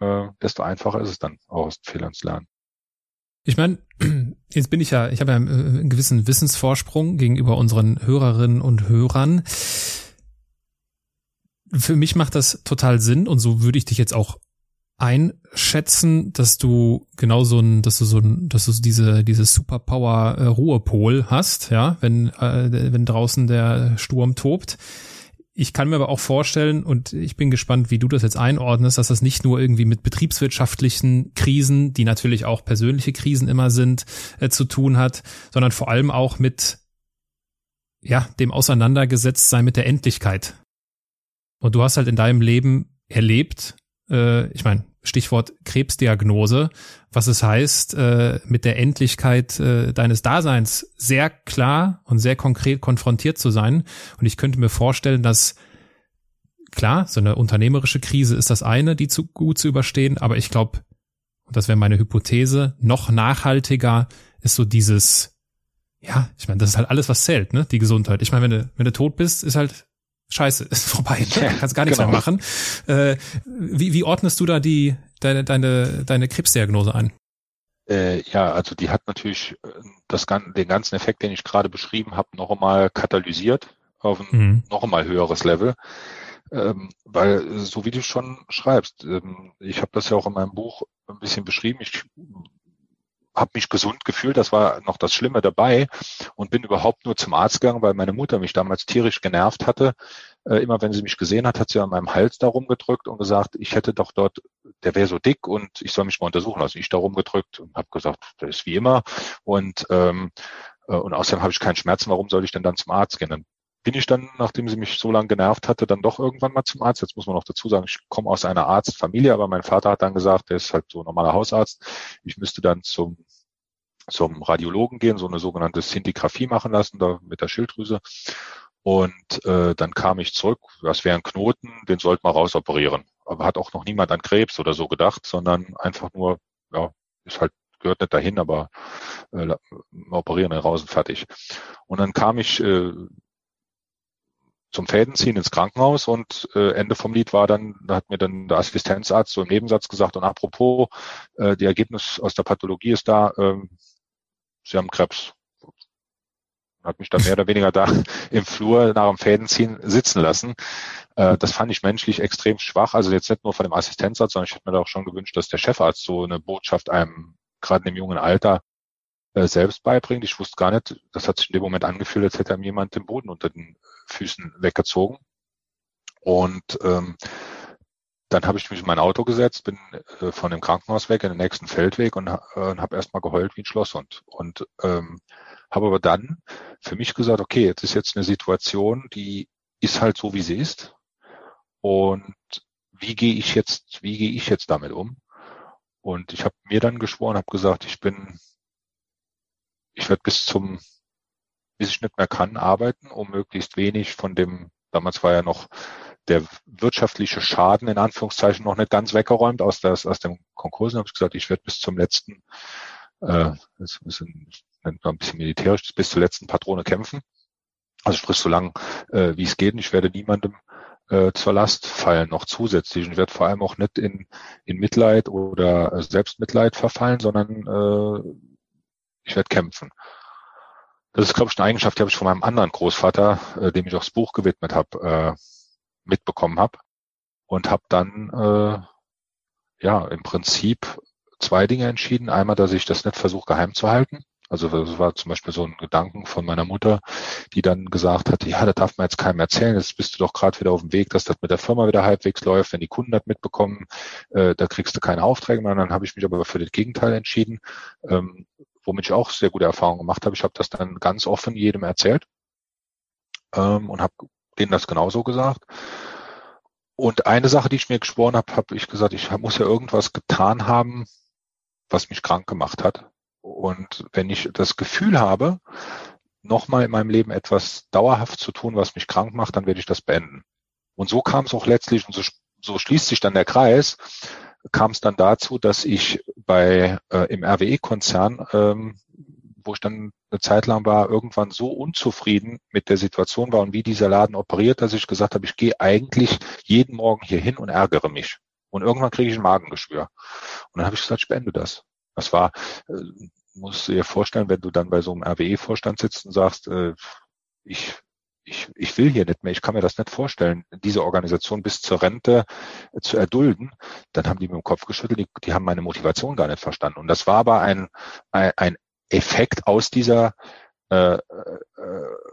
äh, desto einfacher ist es dann, auch aus den Fehlern zu lernen. Ich meine, jetzt bin ich ja, ich habe ja einen gewissen Wissensvorsprung gegenüber unseren Hörerinnen und Hörern. Für mich macht das total Sinn und so würde ich dich jetzt auch einschätzen, dass du genau so ein, dass du so ein, dass du diese diese Superpower äh, hast, ja, wenn äh, wenn draußen der Sturm tobt. Ich kann mir aber auch vorstellen und ich bin gespannt, wie du das jetzt einordnest, dass das nicht nur irgendwie mit betriebswirtschaftlichen Krisen, die natürlich auch persönliche Krisen immer sind, äh, zu tun hat, sondern vor allem auch mit ja dem Auseinandergesetztsein mit der Endlichkeit. Und du hast halt in deinem Leben erlebt, äh, ich meine, Stichwort Krebsdiagnose, was es heißt, äh, mit der Endlichkeit äh, deines Daseins sehr klar und sehr konkret konfrontiert zu sein. Und ich könnte mir vorstellen, dass klar, so eine unternehmerische Krise ist das eine, die zu gut zu überstehen, aber ich glaube, und das wäre meine Hypothese, noch nachhaltiger ist so dieses, ja, ich meine, das ist halt alles, was zählt, ne? Die Gesundheit. Ich meine, wenn du, wenn du tot bist, ist halt Scheiße, ist vorbei. Ne? Kannst gar nichts genau. mehr machen. Äh, wie, wie ordnest du da die deine deine deine Krebsdiagnose ein? Äh, ja, also die hat natürlich äh, das, den ganzen Effekt, den ich gerade beschrieben habe, noch einmal katalysiert auf ein mhm. noch einmal höheres Level. Ähm, weil, so wie du schon schreibst, ähm, ich habe das ja auch in meinem Buch ein bisschen beschrieben, ich habe mich gesund gefühlt, das war noch das Schlimme dabei und bin überhaupt nur zum Arzt gegangen, weil meine Mutter mich damals tierisch genervt hatte. Äh, immer wenn sie mich gesehen hat, hat sie an meinem Hals darum gedrückt und gesagt, ich hätte doch dort, der wäre so dick und ich soll mich mal untersuchen lassen. Ich darum gedrückt und habe gesagt, das ist wie immer und ähm, äh, und außerdem habe ich keinen Schmerzen, warum soll ich denn dann zum Arzt gehen? Dann bin ich dann, nachdem sie mich so lange genervt hatte, dann doch irgendwann mal zum Arzt. Jetzt muss man noch dazu sagen, ich komme aus einer Arztfamilie, aber mein Vater hat dann gesagt, der ist halt so normaler Hausarzt. Ich müsste dann zum zum Radiologen gehen, so eine sogenannte Szintigraphie machen lassen, da mit der Schilddrüse. Und äh, dann kam ich zurück, das wäre ein Knoten, den sollte man rausoperieren. Aber hat auch noch niemand an Krebs oder so gedacht, sondern einfach nur, ja, ist halt, gehört nicht dahin, aber äh, operieren den raus und fertig. Und dann kam ich äh, zum Fädenziehen ins Krankenhaus und äh, Ende vom Lied war dann, da hat mir dann der Assistenzarzt so im Nebensatz gesagt, und apropos, äh, die Ergebnis aus der Pathologie ist da, äh, Sie haben Krebs. Hat mich dann mehr oder weniger da im Flur nach dem Fädenziehen sitzen lassen. Äh, das fand ich menschlich extrem schwach. Also jetzt nicht nur von dem Assistenzarzt, sondern ich hätte mir da auch schon gewünscht, dass der Chefarzt so eine Botschaft einem gerade im jungen Alter äh, selbst beibringt. Ich wusste gar nicht, das hat sich in dem Moment angefühlt, als hätte ihm jemand den Boden unter den Füßen weggezogen. Und ähm, dann habe ich mich in mein Auto gesetzt, bin äh, von dem Krankenhaus weg in den nächsten Feldweg und, äh, und habe erstmal geheult wie ein Schlosshund. Und ähm, habe aber dann für mich gesagt, okay, jetzt ist jetzt eine Situation, die ist halt so, wie sie ist. Und wie gehe ich jetzt, wie gehe ich jetzt damit um? Und ich habe mir dann geschworen, habe gesagt, ich bin, ich werde bis zum, bis ich nicht mehr kann, arbeiten, um möglichst wenig von dem, damals war ja noch der wirtschaftliche Schaden in Anführungszeichen noch nicht ganz weggeräumt aus, das, aus dem Konkurs. habe ich gesagt, ich werde bis zum letzten, äh, das ist ein, ein bisschen militärisch, bis zur letzten Patrone kämpfen. Also sprich so lang, äh, wie es geht. Und ich werde niemandem äh, zur Last fallen, noch zusätzlich. Und ich werde vor allem auch nicht in, in Mitleid oder äh, Selbstmitleid verfallen, sondern äh, ich werde kämpfen. Das ist, glaube ich, eine Eigenschaft, die habe ich von meinem anderen Großvater, äh, dem ich auch das Buch gewidmet habe, äh, mitbekommen habe und habe dann äh, ja im Prinzip zwei Dinge entschieden. Einmal, dass ich das nicht versuche geheim zu halten, Also das war zum Beispiel so ein Gedanken von meiner Mutter, die dann gesagt hat, ja, das darf man jetzt keinem erzählen, jetzt bist du doch gerade wieder auf dem Weg, dass das mit der Firma wieder halbwegs läuft, wenn die Kunden das mitbekommen, äh, da kriegst du keine Aufträge mehr. Und dann habe ich mich aber für das Gegenteil entschieden, ähm, womit ich auch sehr gute Erfahrungen gemacht habe. Ich habe das dann ganz offen jedem erzählt ähm, und habe denen das genauso gesagt. Und eine Sache, die ich mir geschworen habe, habe ich gesagt, ich muss ja irgendwas getan haben, was mich krank gemacht hat. Und wenn ich das Gefühl habe, nochmal in meinem Leben etwas dauerhaft zu tun, was mich krank macht, dann werde ich das beenden. Und so kam es auch letztlich, und so, so schließt sich dann der Kreis, kam es dann dazu, dass ich bei äh, im RWE-Konzern, ähm, wo ich dann eine Zeit lang war, irgendwann so unzufrieden mit der Situation war und wie dieser Laden operiert, dass ich gesagt habe, ich gehe eigentlich jeden Morgen hier hin und ärgere mich. Und irgendwann kriege ich ein Magengeschwür. Und dann habe ich gesagt, ich beende das. Das war, äh, musst du dir vorstellen, wenn du dann bei so einem RWE-Vorstand sitzt und sagst, äh, ich, ich, will hier nicht mehr, ich kann mir das nicht vorstellen, diese Organisation bis zur Rente zu erdulden, dann haben die mit dem Kopf geschüttelt, die, die haben meine Motivation gar nicht verstanden. Und das war aber ein, ein, Effekt aus dieser, äh, äh,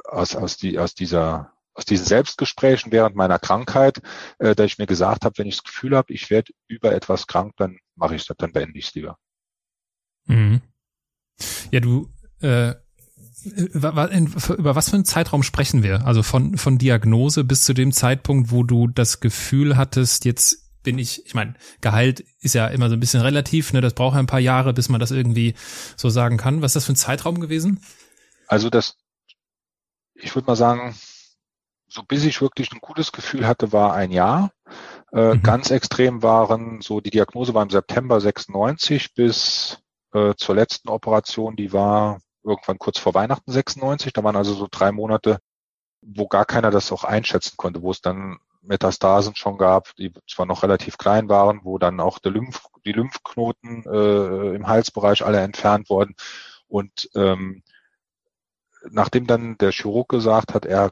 aus, aus, die, aus dieser aus diesen Selbstgesprächen während meiner Krankheit, äh, da ich mir gesagt habe, wenn ich das Gefühl habe, ich werde über etwas krank, dann mache ich das, dann beende ich es lieber. Mhm. Ja, du, äh, über was für einen Zeitraum sprechen wir? Also von, von Diagnose bis zu dem Zeitpunkt, wo du das Gefühl hattest, jetzt bin ich, ich meine, Gehalt ist ja immer so ein bisschen relativ, ne? Das braucht ja ein paar Jahre, bis man das irgendwie so sagen kann. Was ist das für ein Zeitraum gewesen? Also das, ich würde mal sagen, so bis ich wirklich ein gutes Gefühl hatte, war ein Jahr. Äh, mhm. Ganz extrem waren so, die Diagnose war im September 96 bis äh, zur letzten Operation, die war irgendwann kurz vor Weihnachten 96. Da waren also so drei Monate, wo gar keiner das auch einschätzen konnte, wo es dann Metastasen schon gab, die zwar noch relativ klein waren, wo dann auch der Lymph, die Lymphknoten äh, im Halsbereich alle entfernt wurden. Und ähm, nachdem dann der Chirurg gesagt hat, er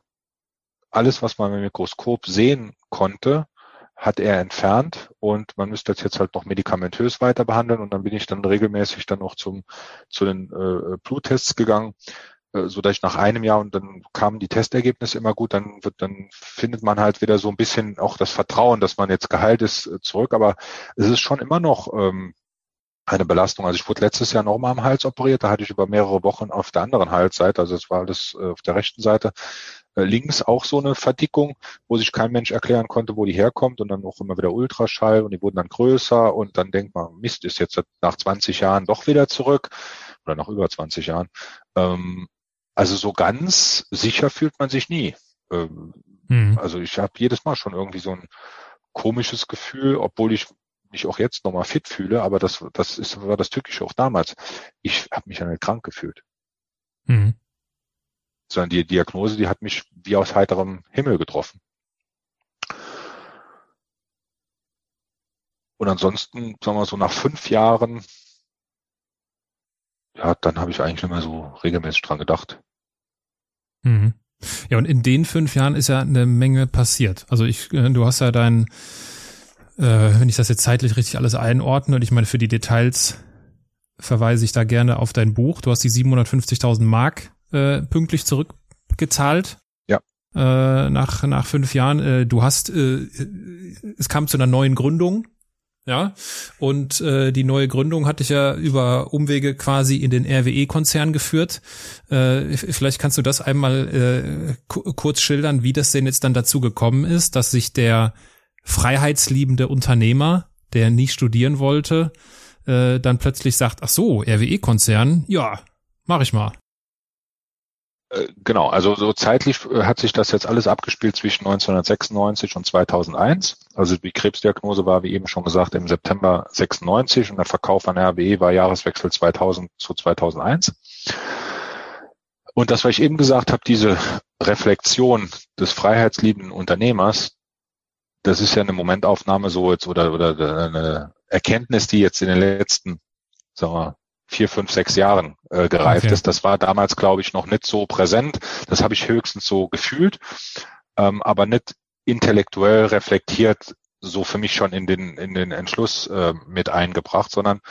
alles, was man mit dem Mikroskop sehen konnte, hat er entfernt und man müsste das jetzt halt noch medikamentös weiter behandeln. Und dann bin ich dann regelmäßig dann auch zum zu den äh, Bluttests gegangen, äh, so dass ich nach einem Jahr und dann kamen die Testergebnisse immer gut, dann wird dann findet man halt wieder so ein bisschen auch das Vertrauen, dass man jetzt geheilt ist äh, zurück, aber es ist schon immer noch ähm, eine Belastung. Also ich wurde letztes Jahr nochmal am Hals operiert, da hatte ich über mehrere Wochen auf der anderen Halsseite, also es war alles äh, auf der rechten Seite, äh, links auch so eine Verdickung, wo sich kein Mensch erklären konnte, wo die herkommt und dann auch immer wieder Ultraschall und die wurden dann größer und dann denkt man, Mist, ist jetzt nach 20 Jahren doch wieder zurück oder nach über 20 Jahren. Ähm, also so ganz sicher fühlt man sich nie. Ähm, mhm. Also ich habe jedes Mal schon irgendwie so ein komisches Gefühl, obwohl ich mich auch jetzt nochmal fit fühle, aber das, das ist, war das Tückische auch damals. Ich habe mich ja nicht krank gefühlt. Mhm sondern die Diagnose, die hat mich wie aus heiterem Himmel getroffen. Und ansonsten, sagen wir so, nach fünf Jahren, ja, dann habe ich eigentlich nicht mehr so regelmäßig dran gedacht. Mhm. Ja, und in den fünf Jahren ist ja eine Menge passiert. Also ich, äh, du hast ja dein, äh, wenn ich das jetzt zeitlich richtig alles einordne, und ich meine, für die Details verweise ich da gerne auf dein Buch. Du hast die 750.000 Mark äh, pünktlich zurückgezahlt. Ja. Äh, nach, nach fünf Jahren. Äh, du hast, äh, es kam zu einer neuen Gründung. Ja, und äh, die neue Gründung hatte ich ja über Umwege quasi in den RWE-Konzern geführt. Äh, vielleicht kannst du das einmal äh, kurz schildern, wie das denn jetzt dann dazu gekommen ist, dass sich der freiheitsliebende Unternehmer, der nie studieren wollte, äh, dann plötzlich sagt, ach so, RWE-Konzern, ja, mach ich mal. Äh, genau, also so zeitlich äh, hat sich das jetzt alles abgespielt zwischen 1996 und 2001. Also die Krebsdiagnose war, wie eben schon gesagt, im September 96 und der Verkauf an RWE war Jahreswechsel 2000 zu 2001. Und das, was ich eben gesagt habe, diese Reflexion des freiheitsliebenden Unternehmers, das ist ja eine Momentaufnahme so jetzt oder, oder eine Erkenntnis, die jetzt in den letzten, sagen wir, vier, fünf, sechs Jahren äh, gereift okay. ist. Das war damals, glaube ich, noch nicht so präsent. Das habe ich höchstens so gefühlt, ähm, aber nicht intellektuell reflektiert so für mich schon in den in den Entschluss äh, mit eingebracht, sondern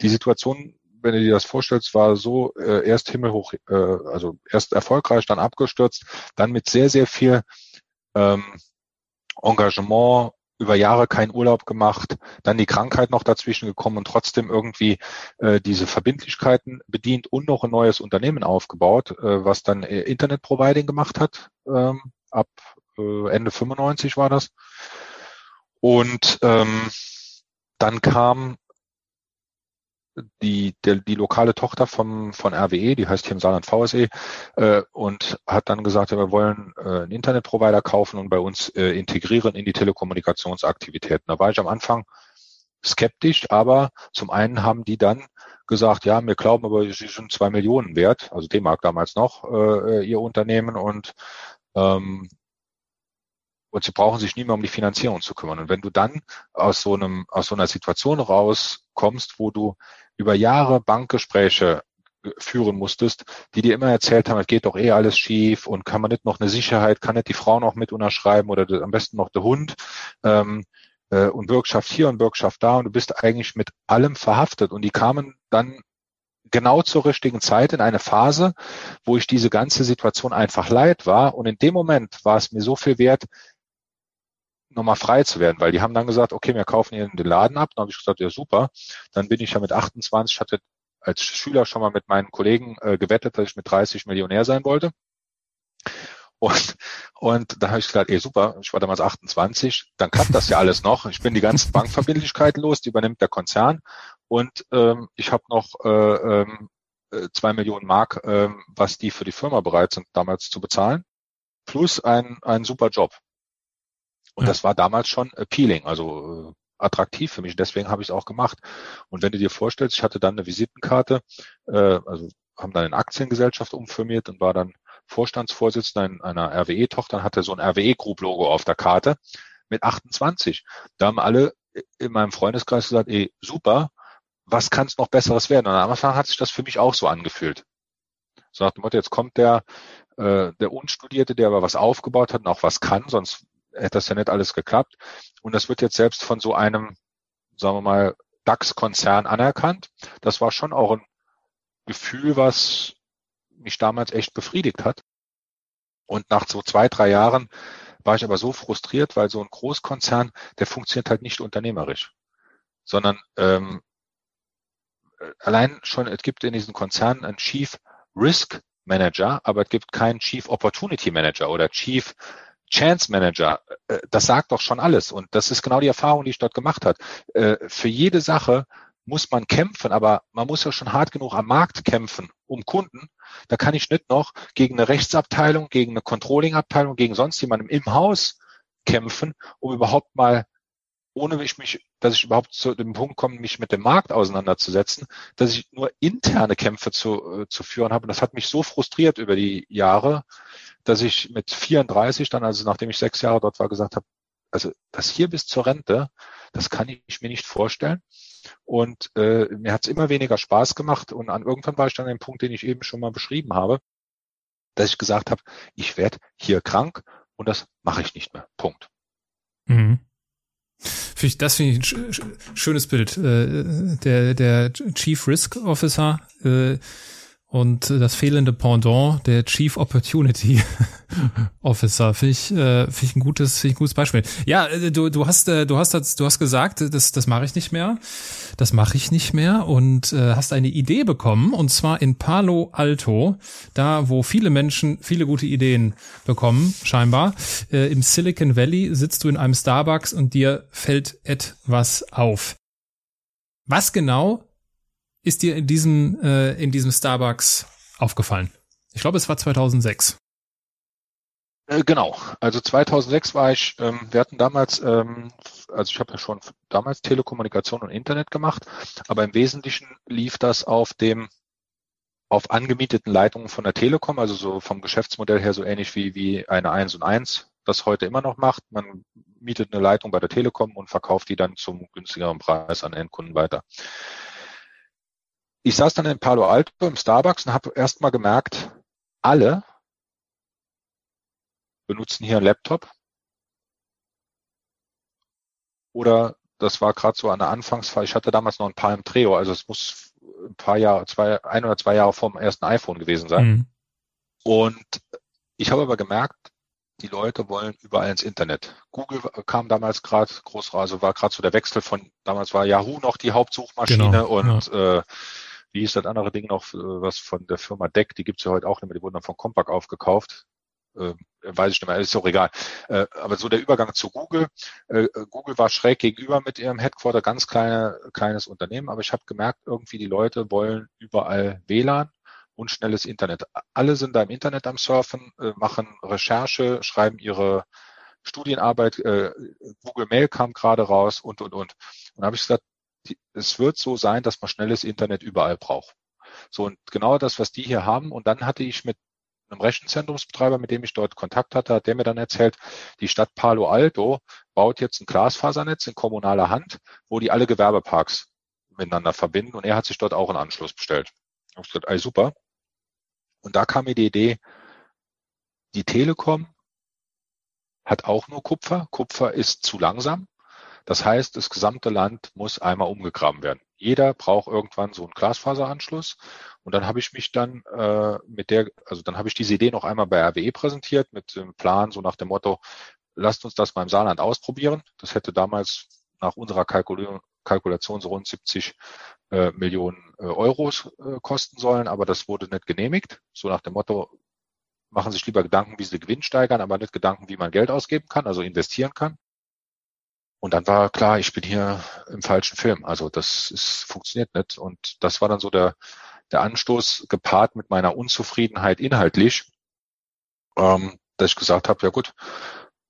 die Situation wenn du dir das vorstellst, war so äh, erst himmelhoch, äh, also erst erfolgreich, dann abgestürzt, dann mit sehr, sehr viel ähm, Engagement über Jahre keinen Urlaub gemacht, dann die Krankheit noch dazwischen gekommen und trotzdem irgendwie äh, diese Verbindlichkeiten bedient und noch ein neues Unternehmen aufgebaut, äh, was dann äh, Internet-Providing gemacht hat. Ähm, ab äh, Ende 95 war das. Und ähm, dann kam die, der, die lokale Tochter vom, von RWE, die heißt hier im Saarland VSE, äh, und hat dann gesagt, wir wollen äh, einen Internetprovider kaufen und bei uns äh, integrieren in die Telekommunikationsaktivitäten. Da war ich am Anfang skeptisch, aber zum einen haben die dann gesagt, ja, wir glauben aber, sie sind zwei Millionen wert, also D-Mark damals noch, äh, ihr Unternehmen und ähm, und sie brauchen sich nie mehr um die Finanzierung zu kümmern. Und wenn du dann aus so einem, aus so einer Situation rauskommst, wo du über Jahre Bankgespräche führen musstest, die dir immer erzählt haben, es geht doch eh alles schief und kann man nicht noch eine Sicherheit, kann nicht die Frau noch mit unterschreiben oder am besten noch der Hund ähm, äh, und Bürgschaft hier und Bürgschaft da und du bist eigentlich mit allem verhaftet und die kamen dann genau zur richtigen Zeit in eine Phase, wo ich diese ganze Situation einfach leid war und in dem Moment war es mir so viel wert, nochmal frei zu werden, weil die haben dann gesagt, okay, wir kaufen Ihnen den Laden ab. Dann habe ich gesagt, ja super. Dann bin ich ja mit 28, hatte als Schüler schon mal mit meinen Kollegen äh, gewettet, dass ich mit 30 Millionär sein wollte. Und, und dann habe ich gesagt, ey super, ich war damals 28, dann klappt das ja alles noch. Ich bin die ganzen Bankverbindlichkeiten los, die übernimmt der Konzern und ähm, ich habe noch äh, ähm, äh, zwei Millionen Mark, äh, was die für die Firma bereit sind, damals zu bezahlen, plus ein, ein super Job. Und ja. das war damals schon appealing, also äh, attraktiv für mich. Deswegen habe ich es auch gemacht. Und wenn du dir vorstellst, ich hatte dann eine Visitenkarte, äh, also haben dann eine Aktiengesellschaft umfirmiert und war dann Vorstandsvorsitzender in einer RWE-Tochter und hatte so ein RWE-Group-Logo auf der Karte mit 28. Da haben alle in meinem Freundeskreis gesagt, ey, super, was kann es noch Besseres werden? Und am Anfang hat sich das für mich auch so angefühlt. So nach dem Motto, jetzt kommt der, äh, der Unstudierte, der aber was aufgebaut hat und auch was kann, sonst hätte das ja nicht alles geklappt. Und das wird jetzt selbst von so einem, sagen wir mal, DAX-Konzern anerkannt. Das war schon auch ein Gefühl, was mich damals echt befriedigt hat. Und nach so zwei, drei Jahren war ich aber so frustriert, weil so ein Großkonzern, der funktioniert halt nicht unternehmerisch, sondern ähm, allein schon, es gibt in diesen Konzernen einen Chief Risk Manager, aber es gibt keinen Chief Opportunity Manager oder Chief Chance Manager, äh, das sagt doch schon alles. Und das ist genau die Erfahrung, die ich dort gemacht habe. Äh, für jede Sache muss man kämpfen, aber man muss ja schon hart genug am Markt kämpfen, um Kunden. Da kann ich nicht noch gegen eine Rechtsabteilung, gegen eine Controlling-Abteilung, gegen sonst jemandem im Haus kämpfen, um überhaupt mal, ohne ich mich, dass ich überhaupt zu dem Punkt komme, mich mit dem Markt auseinanderzusetzen, dass ich nur interne Kämpfe zu, äh, zu führen habe. Und das hat mich so frustriert über die Jahre, dass ich mit 34 dann, also nachdem ich sechs Jahre dort war, gesagt habe, also das hier bis zur Rente, das kann ich mir nicht vorstellen. Und äh, mir hat es immer weniger Spaß gemacht und an irgendwann war ich dann an dem Punkt, den ich eben schon mal beschrieben habe, dass ich gesagt habe, ich werde hier krank und das mache ich nicht mehr. Punkt. Mhm. das finde ich ein schönes Bild. Äh, der, der Chief Risk Officer äh, und das fehlende Pendant, der Chief Opportunity Officer, finde ich, äh, find ich ein gutes, find ich ein gutes Beispiel. Ja, äh, du, du hast, äh, du hast, du hast gesagt, das, das mache ich nicht mehr, das mache ich nicht mehr und äh, hast eine Idee bekommen und zwar in Palo Alto, da wo viele Menschen viele gute Ideen bekommen, scheinbar. Äh, Im Silicon Valley sitzt du in einem Starbucks und dir fällt etwas auf. Was genau ist dir in diesem, äh, in diesem Starbucks aufgefallen? Ich glaube, es war 2006. Äh, genau, also 2006 war ich, ähm, wir hatten damals, ähm, also ich habe ja schon damals Telekommunikation und Internet gemacht, aber im Wesentlichen lief das auf dem auf angemieteten Leitungen von der Telekom, also so vom Geschäftsmodell her so ähnlich wie, wie eine 1 und 1 das heute immer noch macht. Man mietet eine Leitung bei der Telekom und verkauft die dann zum günstigeren Preis an Endkunden weiter ich saß dann in Palo Alto im Starbucks und habe erstmal gemerkt, alle benutzen hier einen Laptop. Oder das war gerade so an der Anfangsphase. Ich hatte damals noch ein Palm Treo, also es muss ein paar Jahre, zwei, ein oder zwei Jahre vom ersten iPhone gewesen sein. Mhm. Und ich habe aber gemerkt, die Leute wollen überall ins Internet. Google kam damals gerade groß, also war gerade so der Wechsel von, damals war Yahoo noch die Hauptsuchmaschine genau, und ja. äh, wie ist das andere Ding noch, was von der Firma Deck, die gibt's ja heute auch nicht mehr, die wurden dann von Compaq aufgekauft. Äh, weiß ich nicht mehr, ist auch egal. Äh, aber so der Übergang zu Google. Äh, Google war schräg gegenüber mit ihrem Headquarter, ganz kleine, kleines Unternehmen, aber ich habe gemerkt, irgendwie die Leute wollen überall WLAN und schnelles Internet. Alle sind da im Internet am Surfen, äh, machen Recherche, schreiben ihre Studienarbeit, äh, Google Mail kam gerade raus und, und, und. Und da habe ich gesagt, es wird so sein, dass man schnelles Internet überall braucht. So, und genau das, was die hier haben. Und dann hatte ich mit einem Rechenzentrumsbetreiber, mit dem ich dort Kontakt hatte, hat der mir dann erzählt, die Stadt Palo Alto baut jetzt ein Glasfasernetz in kommunaler Hand, wo die alle Gewerbeparks miteinander verbinden. Und er hat sich dort auch einen Anschluss bestellt. Ich gesagt, ey, super. Und da kam mir die Idee, die Telekom hat auch nur Kupfer. Kupfer ist zu langsam. Das heißt, das gesamte Land muss einmal umgegraben werden. Jeder braucht irgendwann so einen Glasfaseranschluss. Und dann habe ich mich dann äh, mit der, also dann habe ich diese Idee noch einmal bei RWE präsentiert mit dem Plan, so nach dem Motto, lasst uns das mal im Saarland ausprobieren. Das hätte damals nach unserer Kalkulation Kalkulation so rund 70 äh, Millionen äh, Euros äh, kosten sollen, aber das wurde nicht genehmigt. So nach dem Motto, machen sich lieber Gedanken, wie sie Gewinn steigern, aber nicht Gedanken, wie man Geld ausgeben kann, also investieren kann. Und dann war klar, ich bin hier im falschen Film. Also das ist, funktioniert nicht. Und das war dann so der, der Anstoß gepaart mit meiner Unzufriedenheit inhaltlich, ähm, dass ich gesagt habe, ja gut,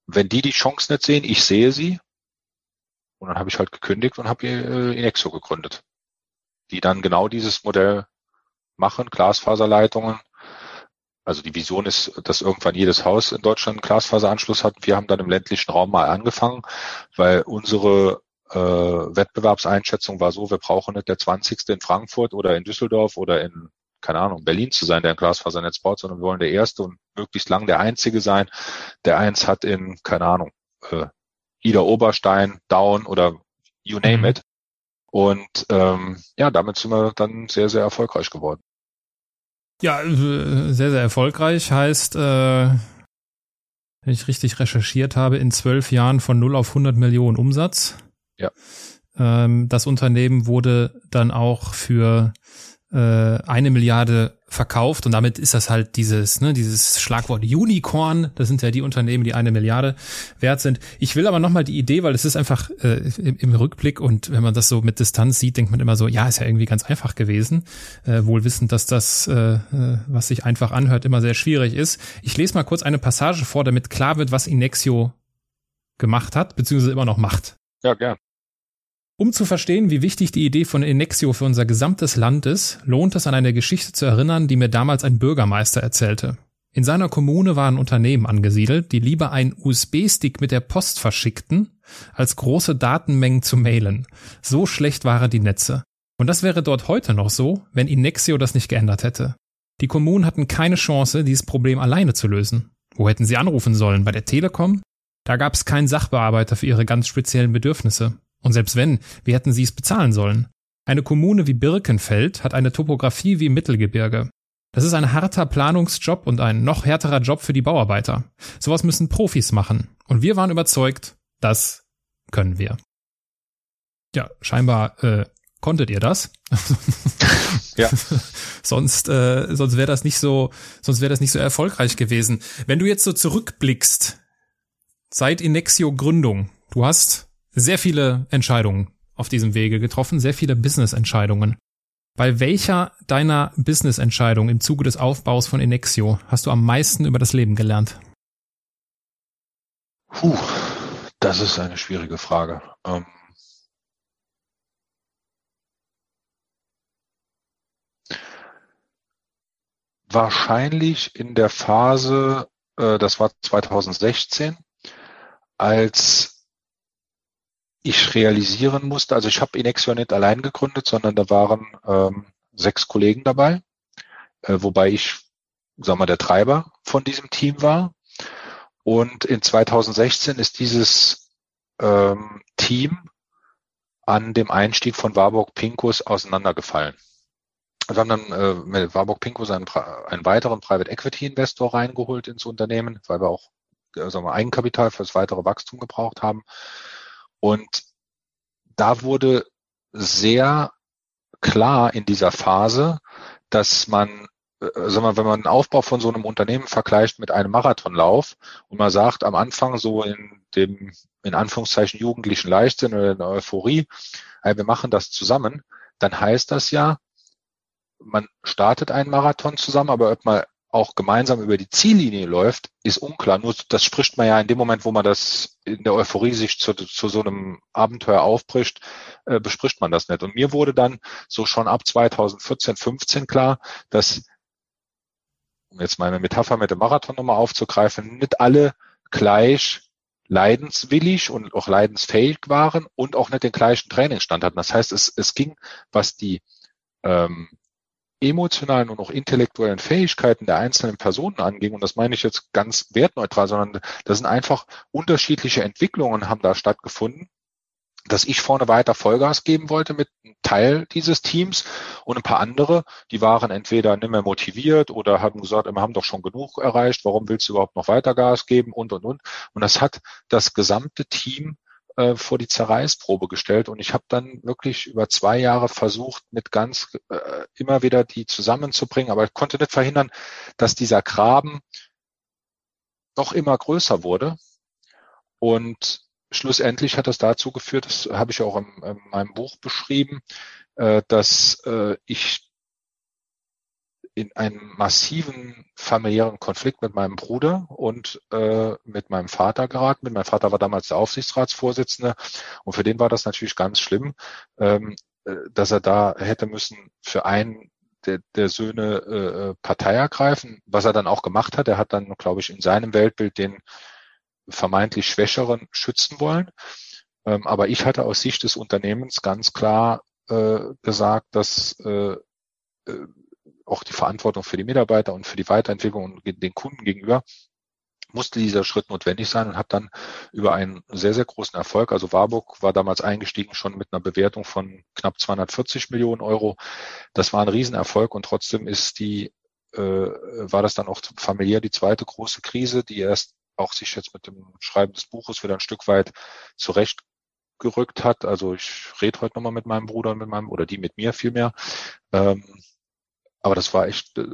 wenn die die Chance nicht sehen, ich sehe sie, und dann habe ich halt gekündigt und habe äh, Inexo gegründet, die dann genau dieses Modell machen, Glasfaserleitungen. Also die Vision ist, dass irgendwann jedes Haus in Deutschland einen Glasfaseranschluss hat. Wir haben dann im ländlichen Raum mal angefangen, weil unsere äh, Wettbewerbseinschätzung war so, wir brauchen nicht der 20. in Frankfurt oder in Düsseldorf oder in, keine Ahnung, Berlin zu sein, der ein Glasfasernetz baut, sondern wir wollen der Erste und möglichst lang der Einzige sein, der eins hat in, keine Ahnung, äh, Ida Oberstein, Down oder you name mhm. it. Und ähm, ja, damit sind wir dann sehr, sehr erfolgreich geworden. Ja, äh, sehr, sehr erfolgreich heißt, äh, wenn ich richtig recherchiert habe, in zwölf Jahren von 0 auf 100 Millionen Umsatz. Ja. Ähm, das Unternehmen wurde dann auch für äh, eine Milliarde verkauft und damit ist das halt dieses, ne, dieses Schlagwort Unicorn. Das sind ja die Unternehmen, die eine Milliarde wert sind. Ich will aber nochmal die Idee, weil es ist einfach äh, im, Rückblick und wenn man das so mit Distanz sieht, denkt man immer so, ja, ist ja irgendwie ganz einfach gewesen. Äh, wohl wissend, dass das, äh, äh was sich einfach anhört, immer sehr schwierig ist. Ich lese mal kurz eine Passage vor, damit klar wird, was Inexio gemacht hat, beziehungsweise immer noch macht. Ja, gern. Um zu verstehen, wie wichtig die Idee von Enexio für unser gesamtes Land ist, lohnt es an eine Geschichte zu erinnern, die mir damals ein Bürgermeister erzählte. In seiner Kommune waren Unternehmen angesiedelt, die lieber einen USB-Stick mit der Post verschickten, als große Datenmengen zu mailen. So schlecht waren die Netze. Und das wäre dort heute noch so, wenn Inexio das nicht geändert hätte. Die Kommunen hatten keine Chance, dieses Problem alleine zu lösen. Wo hätten sie anrufen sollen? Bei der Telekom? Da gab es keinen Sachbearbeiter für ihre ganz speziellen Bedürfnisse. Und selbst wenn, wie hätten sie es bezahlen sollen? Eine Kommune wie Birkenfeld hat eine Topographie wie Mittelgebirge. Das ist ein harter Planungsjob und ein noch härterer Job für die Bauarbeiter. Sowas müssen Profis machen. Und wir waren überzeugt, das können wir. Ja, scheinbar äh, konntet ihr das. ja. sonst äh, sonst wäre das nicht so sonst wäre das nicht so erfolgreich gewesen. Wenn du jetzt so zurückblickst, seit Inexio Gründung, du hast sehr viele Entscheidungen auf diesem Wege getroffen, sehr viele Business-Entscheidungen. Bei welcher deiner Business-Entscheidung im Zuge des Aufbaus von Inexio hast du am meisten über das Leben gelernt? Puh, das ist eine schwierige Frage. Ähm wahrscheinlich in der Phase, äh, das war 2016, als ich realisieren musste, also ich habe Inexio nicht allein gegründet, sondern da waren ähm, sechs Kollegen dabei, äh, wobei ich, sag mal, der Treiber von diesem Team war. Und in 2016 ist dieses ähm, Team an dem Einstieg von Warburg Pinkus auseinandergefallen. wir haben dann äh, mit Warburg Pinko einen, einen weiteren Private Equity Investor reingeholt ins Unternehmen, weil wir auch sagen wir, Eigenkapital fürs weitere Wachstum gebraucht haben. Und da wurde sehr klar in dieser Phase, dass man mal, wenn man den Aufbau von so einem Unternehmen vergleicht mit einem Marathonlauf und man sagt am Anfang so in dem, in Anführungszeichen, jugendlichen Leichtsinn oder in der Euphorie, hey, wir machen das zusammen, dann heißt das ja, man startet einen Marathon zusammen, aber ob man auch gemeinsam über die Ziellinie läuft, ist unklar. Nur das spricht man ja in dem Moment, wo man das in der Euphorie sich zu, zu so einem Abenteuer aufbricht, äh, bespricht man das nicht. Und mir wurde dann so schon ab 2014, 15 klar, dass, um jetzt meine Metapher mit dem Marathon nochmal aufzugreifen, nicht alle gleich leidenswillig und auch leidensfähig waren und auch nicht den gleichen Trainingsstand hatten. Das heißt, es, es ging, was die ähm, emotionalen und auch intellektuellen Fähigkeiten der einzelnen Personen anging, und das meine ich jetzt ganz wertneutral, sondern das sind einfach unterschiedliche Entwicklungen haben da stattgefunden, dass ich vorne weiter Vollgas geben wollte mit einem Teil dieses Teams und ein paar andere, die waren entweder nicht mehr motiviert oder haben gesagt, wir haben doch schon genug erreicht, warum willst du überhaupt noch weiter Gas geben und, und, und. Und das hat das gesamte Team äh, vor die Zerreißprobe gestellt. Und ich habe dann wirklich über zwei Jahre versucht, mit ganz äh, immer wieder die zusammenzubringen, aber ich konnte nicht verhindern, dass dieser Graben noch immer größer wurde. Und schlussendlich hat das dazu geführt, das habe ich auch in, in meinem Buch beschrieben, äh, dass äh, ich in einen massiven familiären Konflikt mit meinem Bruder und äh, mit meinem Vater geraten. Mein Vater war damals der Aufsichtsratsvorsitzende und für den war das natürlich ganz schlimm, ähm, äh, dass er da hätte müssen für einen der, der Söhne äh, Partei ergreifen, was er dann auch gemacht hat. Er hat dann, glaube ich, in seinem Weltbild den vermeintlich Schwächeren schützen wollen. Ähm, aber ich hatte aus Sicht des Unternehmens ganz klar äh, gesagt, dass äh, äh auch die Verantwortung für die Mitarbeiter und für die Weiterentwicklung und den Kunden gegenüber musste dieser Schritt notwendig sein und hat dann über einen sehr, sehr großen Erfolg, also Warburg war damals eingestiegen schon mit einer Bewertung von knapp 240 Millionen Euro. Das war ein Riesenerfolg und trotzdem ist die, äh, war das dann auch familiär die zweite große Krise, die erst auch sich jetzt mit dem Schreiben des Buches wieder ein Stück weit zurechtgerückt hat. Also ich rede heute nochmal mit meinem Bruder und mit meinem, oder die mit mir vielmehr. Ähm, aber das war echt äh,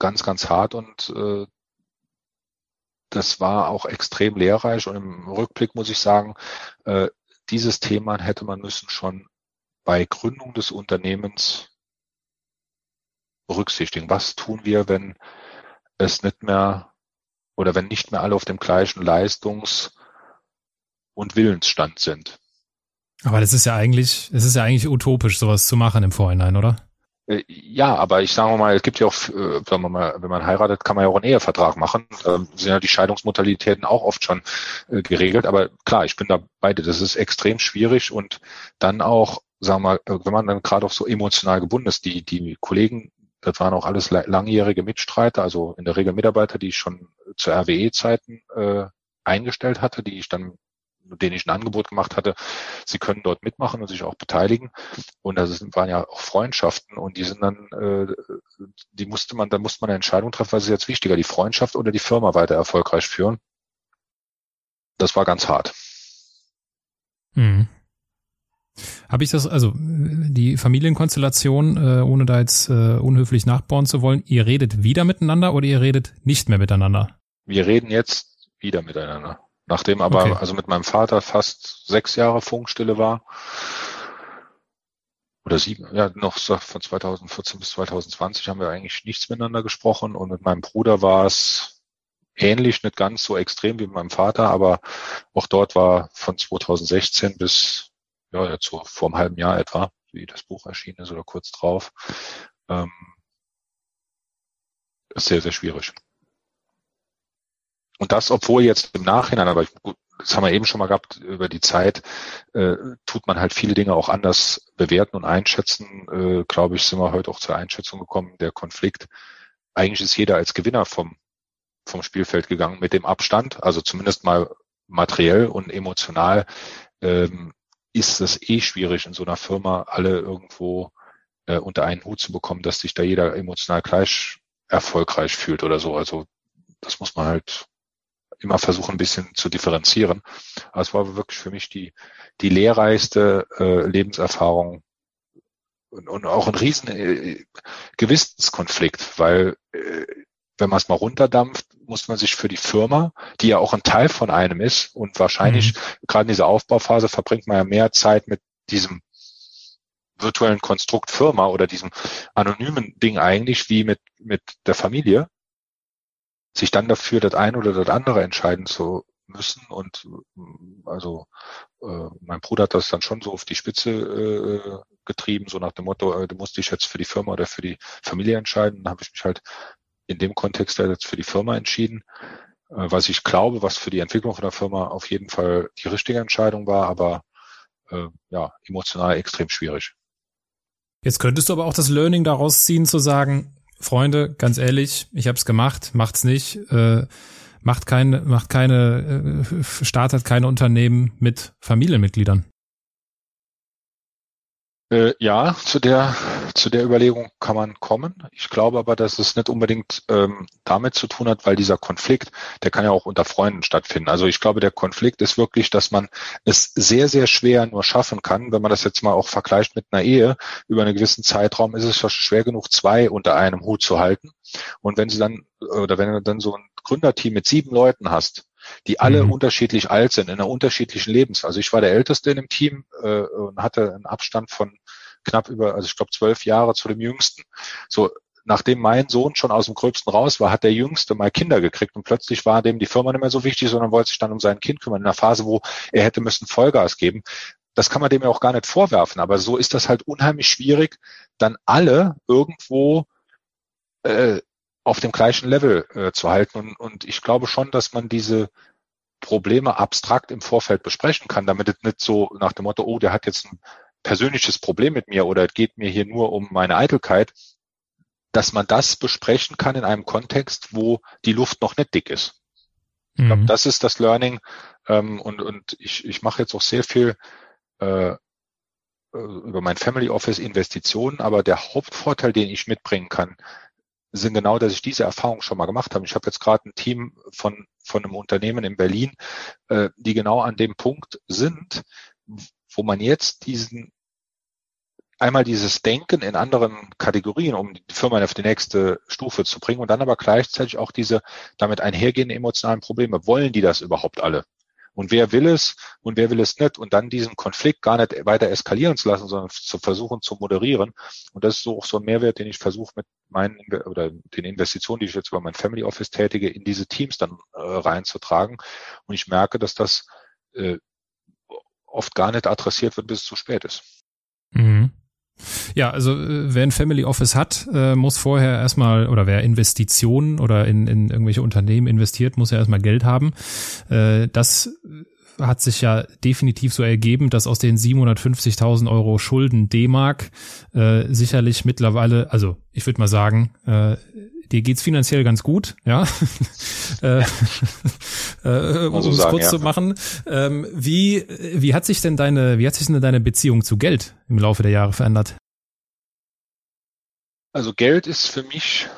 ganz, ganz hart und äh, das war auch extrem lehrreich. Und im Rückblick muss ich sagen, äh, dieses Thema hätte man müssen schon bei Gründung des Unternehmens berücksichtigen. Was tun wir, wenn es nicht mehr oder wenn nicht mehr alle auf dem gleichen Leistungs- und Willensstand sind? Aber das ist ja eigentlich, es ist ja eigentlich utopisch, sowas zu machen im Vorhinein, oder? Äh, ja, aber ich sage mal, es gibt ja auch, äh, sagen wir mal, wenn man heiratet, kann man ja auch einen Ehevertrag machen. Da sind ja die Scheidungsmodalitäten auch oft schon äh, geregelt. Aber klar, ich bin da beide. Das ist extrem schwierig und dann auch, sagen wir mal, wenn man dann gerade auch so emotional gebunden ist, die, die Kollegen, das waren auch alles langjährige Mitstreiter, also in der Regel Mitarbeiter, die ich schon zu RWE-Zeiten äh, eingestellt hatte, die ich dann denen ich ein Angebot gemacht hatte, sie können dort mitmachen und sich auch beteiligen. Und das waren ja auch Freundschaften und die sind dann, äh, die musste man, da musste man eine Entscheidung treffen, was ist jetzt wichtiger, die Freundschaft oder die Firma weiter erfolgreich führen. Das war ganz hart. Mhm. Habe ich das, also die Familienkonstellation, äh, ohne da jetzt äh, unhöflich nachbauen zu wollen, ihr redet wieder miteinander oder ihr redet nicht mehr miteinander? Wir reden jetzt wieder miteinander. Nachdem aber okay. also mit meinem Vater fast sechs Jahre Funkstille war, oder sieben, ja, noch von 2014 bis 2020 haben wir eigentlich nichts miteinander gesprochen und mit meinem Bruder war es ähnlich, nicht ganz so extrem wie mit meinem Vater, aber auch dort war von 2016 bis, ja, jetzt so vor einem halben Jahr etwa, wie das Buch erschienen ist oder kurz drauf, ähm, sehr, sehr schwierig. Und das, obwohl jetzt im Nachhinein, aber gut, das haben wir eben schon mal gehabt, über die Zeit äh, tut man halt viele Dinge auch anders bewerten und einschätzen. Äh, Glaube ich, sind wir heute auch zur Einschätzung gekommen, der Konflikt. Eigentlich ist jeder als Gewinner vom, vom Spielfeld gegangen mit dem Abstand, also zumindest mal materiell und emotional ähm, ist es eh schwierig in so einer Firma alle irgendwo äh, unter einen Hut zu bekommen, dass sich da jeder emotional gleich erfolgreich fühlt oder so. Also das muss man halt immer versuchen, ein bisschen zu differenzieren. Aber es war wirklich für mich die, die lehrreichste äh, Lebenserfahrung und, und auch ein riesen äh, Gewissenskonflikt, weil äh, wenn man es mal runterdampft, muss man sich für die Firma, die ja auch ein Teil von einem ist und wahrscheinlich mhm. gerade in dieser Aufbauphase verbringt man ja mehr Zeit mit diesem virtuellen Konstrukt Firma oder diesem anonymen Ding eigentlich wie mit, mit der Familie, sich dann dafür das eine oder das andere entscheiden zu müssen und also äh, mein Bruder hat das dann schon so auf die Spitze äh, getrieben, so nach dem Motto, äh, du musst dich jetzt für die Firma oder für die Familie entscheiden. Dann habe ich mich halt in dem Kontext jetzt für die Firma entschieden, äh, was ich glaube, was für die Entwicklung von der Firma auf jeden Fall die richtige Entscheidung war, aber äh, ja, emotional extrem schwierig. Jetzt könntest du aber auch das Learning daraus ziehen, zu sagen, Freunde, ganz ehrlich, ich habe es gemacht, macht's nicht, äh, macht keine, macht keine, äh, startet keine Unternehmen mit Familienmitgliedern. Äh, ja, zu der, zu der Überlegung kann man kommen. Ich glaube aber, dass es nicht unbedingt ähm, damit zu tun hat, weil dieser Konflikt, der kann ja auch unter Freunden stattfinden. Also ich glaube, der Konflikt ist wirklich, dass man es sehr, sehr schwer nur schaffen kann, wenn man das jetzt mal auch vergleicht mit einer Ehe, über einen gewissen Zeitraum ist es schwer genug, zwei unter einem Hut zu halten. Und wenn sie dann, oder wenn du dann so ein Gründerteam mit sieben Leuten hast, die alle mhm. unterschiedlich alt sind, in einer unterschiedlichen Lebens. Also ich war der Älteste in dem Team äh, und hatte einen Abstand von knapp über, also ich glaube zwölf Jahre zu dem Jüngsten. So, nachdem mein Sohn schon aus dem Gröbsten raus war, hat der Jüngste mal Kinder gekriegt und plötzlich war dem die Firma nicht mehr so wichtig, sondern wollte sich dann um sein Kind kümmern, in einer Phase, wo er hätte müssen Vollgas geben. Das kann man dem ja auch gar nicht vorwerfen, aber so ist das halt unheimlich schwierig, dann alle irgendwo äh, auf dem gleichen Level äh, zu halten. Und, und ich glaube schon, dass man diese Probleme abstrakt im Vorfeld besprechen kann, damit es nicht so nach dem Motto, oh, der hat jetzt ein persönliches Problem mit mir oder es geht mir hier nur um meine Eitelkeit, dass man das besprechen kann in einem Kontext, wo die Luft noch nicht dick ist. Ich glaube, mhm. das ist das Learning. Ähm, und, und ich, ich mache jetzt auch sehr viel äh, äh, über mein Family Office Investitionen, aber der Hauptvorteil, den ich mitbringen kann, sind genau, dass ich diese Erfahrung schon mal gemacht habe. Ich habe jetzt gerade ein Team von, von einem Unternehmen in Berlin, äh, die genau an dem Punkt sind, wo man jetzt diesen einmal dieses Denken in anderen Kategorien, um die Firma auf die nächste Stufe zu bringen und dann aber gleichzeitig auch diese damit einhergehenden emotionalen Probleme. Wollen die das überhaupt alle? Und wer will es und wer will es nicht? Und dann diesen Konflikt gar nicht weiter eskalieren zu lassen, sondern zu versuchen zu moderieren. Und das ist so auch so ein Mehrwert, den ich versuche mit meinen oder den Investitionen, die ich jetzt über mein Family Office tätige, in diese Teams dann äh, reinzutragen. Und ich merke, dass das äh, oft gar nicht adressiert wird, bis es zu spät ist. Mhm. Ja, also äh, wer ein Family Office hat, äh, muss vorher erstmal, oder wer Investitionen oder in, in irgendwelche Unternehmen investiert, muss ja erstmal Geld haben. Äh, das hat sich ja definitiv so ergeben, dass aus den 750.000 Euro Schulden D-Mark äh, sicherlich mittlerweile, also ich würde mal sagen, äh, dir geht's finanziell ganz gut, ja. äh, äh, um es kurz ja. zu machen. Ähm, wie, wie hat sich denn deine, wie hat sich denn deine Beziehung zu Geld im Laufe der Jahre verändert? Also Geld ist für mich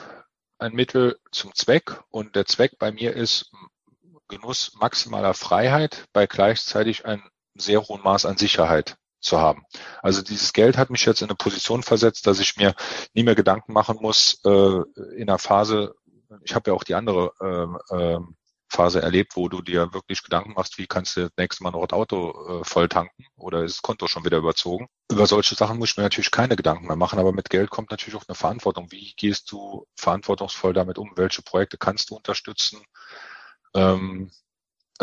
ein Mittel zum Zweck und der Zweck bei mir ist Genuss maximaler Freiheit bei gleichzeitig einem sehr hohen Maß an Sicherheit zu haben. Also dieses Geld hat mich jetzt in eine Position versetzt, dass ich mir nie mehr Gedanken machen muss äh, in einer Phase, ich habe ja auch die andere äh, äh, Phase erlebt, wo du dir wirklich Gedanken machst, wie kannst du das nächste Mal noch das Auto äh, voll tanken oder ist das Konto schon wieder überzogen. Über solche Sachen muss ich mir natürlich keine Gedanken mehr machen, aber mit Geld kommt natürlich auch eine Verantwortung. Wie gehst du verantwortungsvoll damit um? Welche Projekte kannst du unterstützen? Ähm, äh,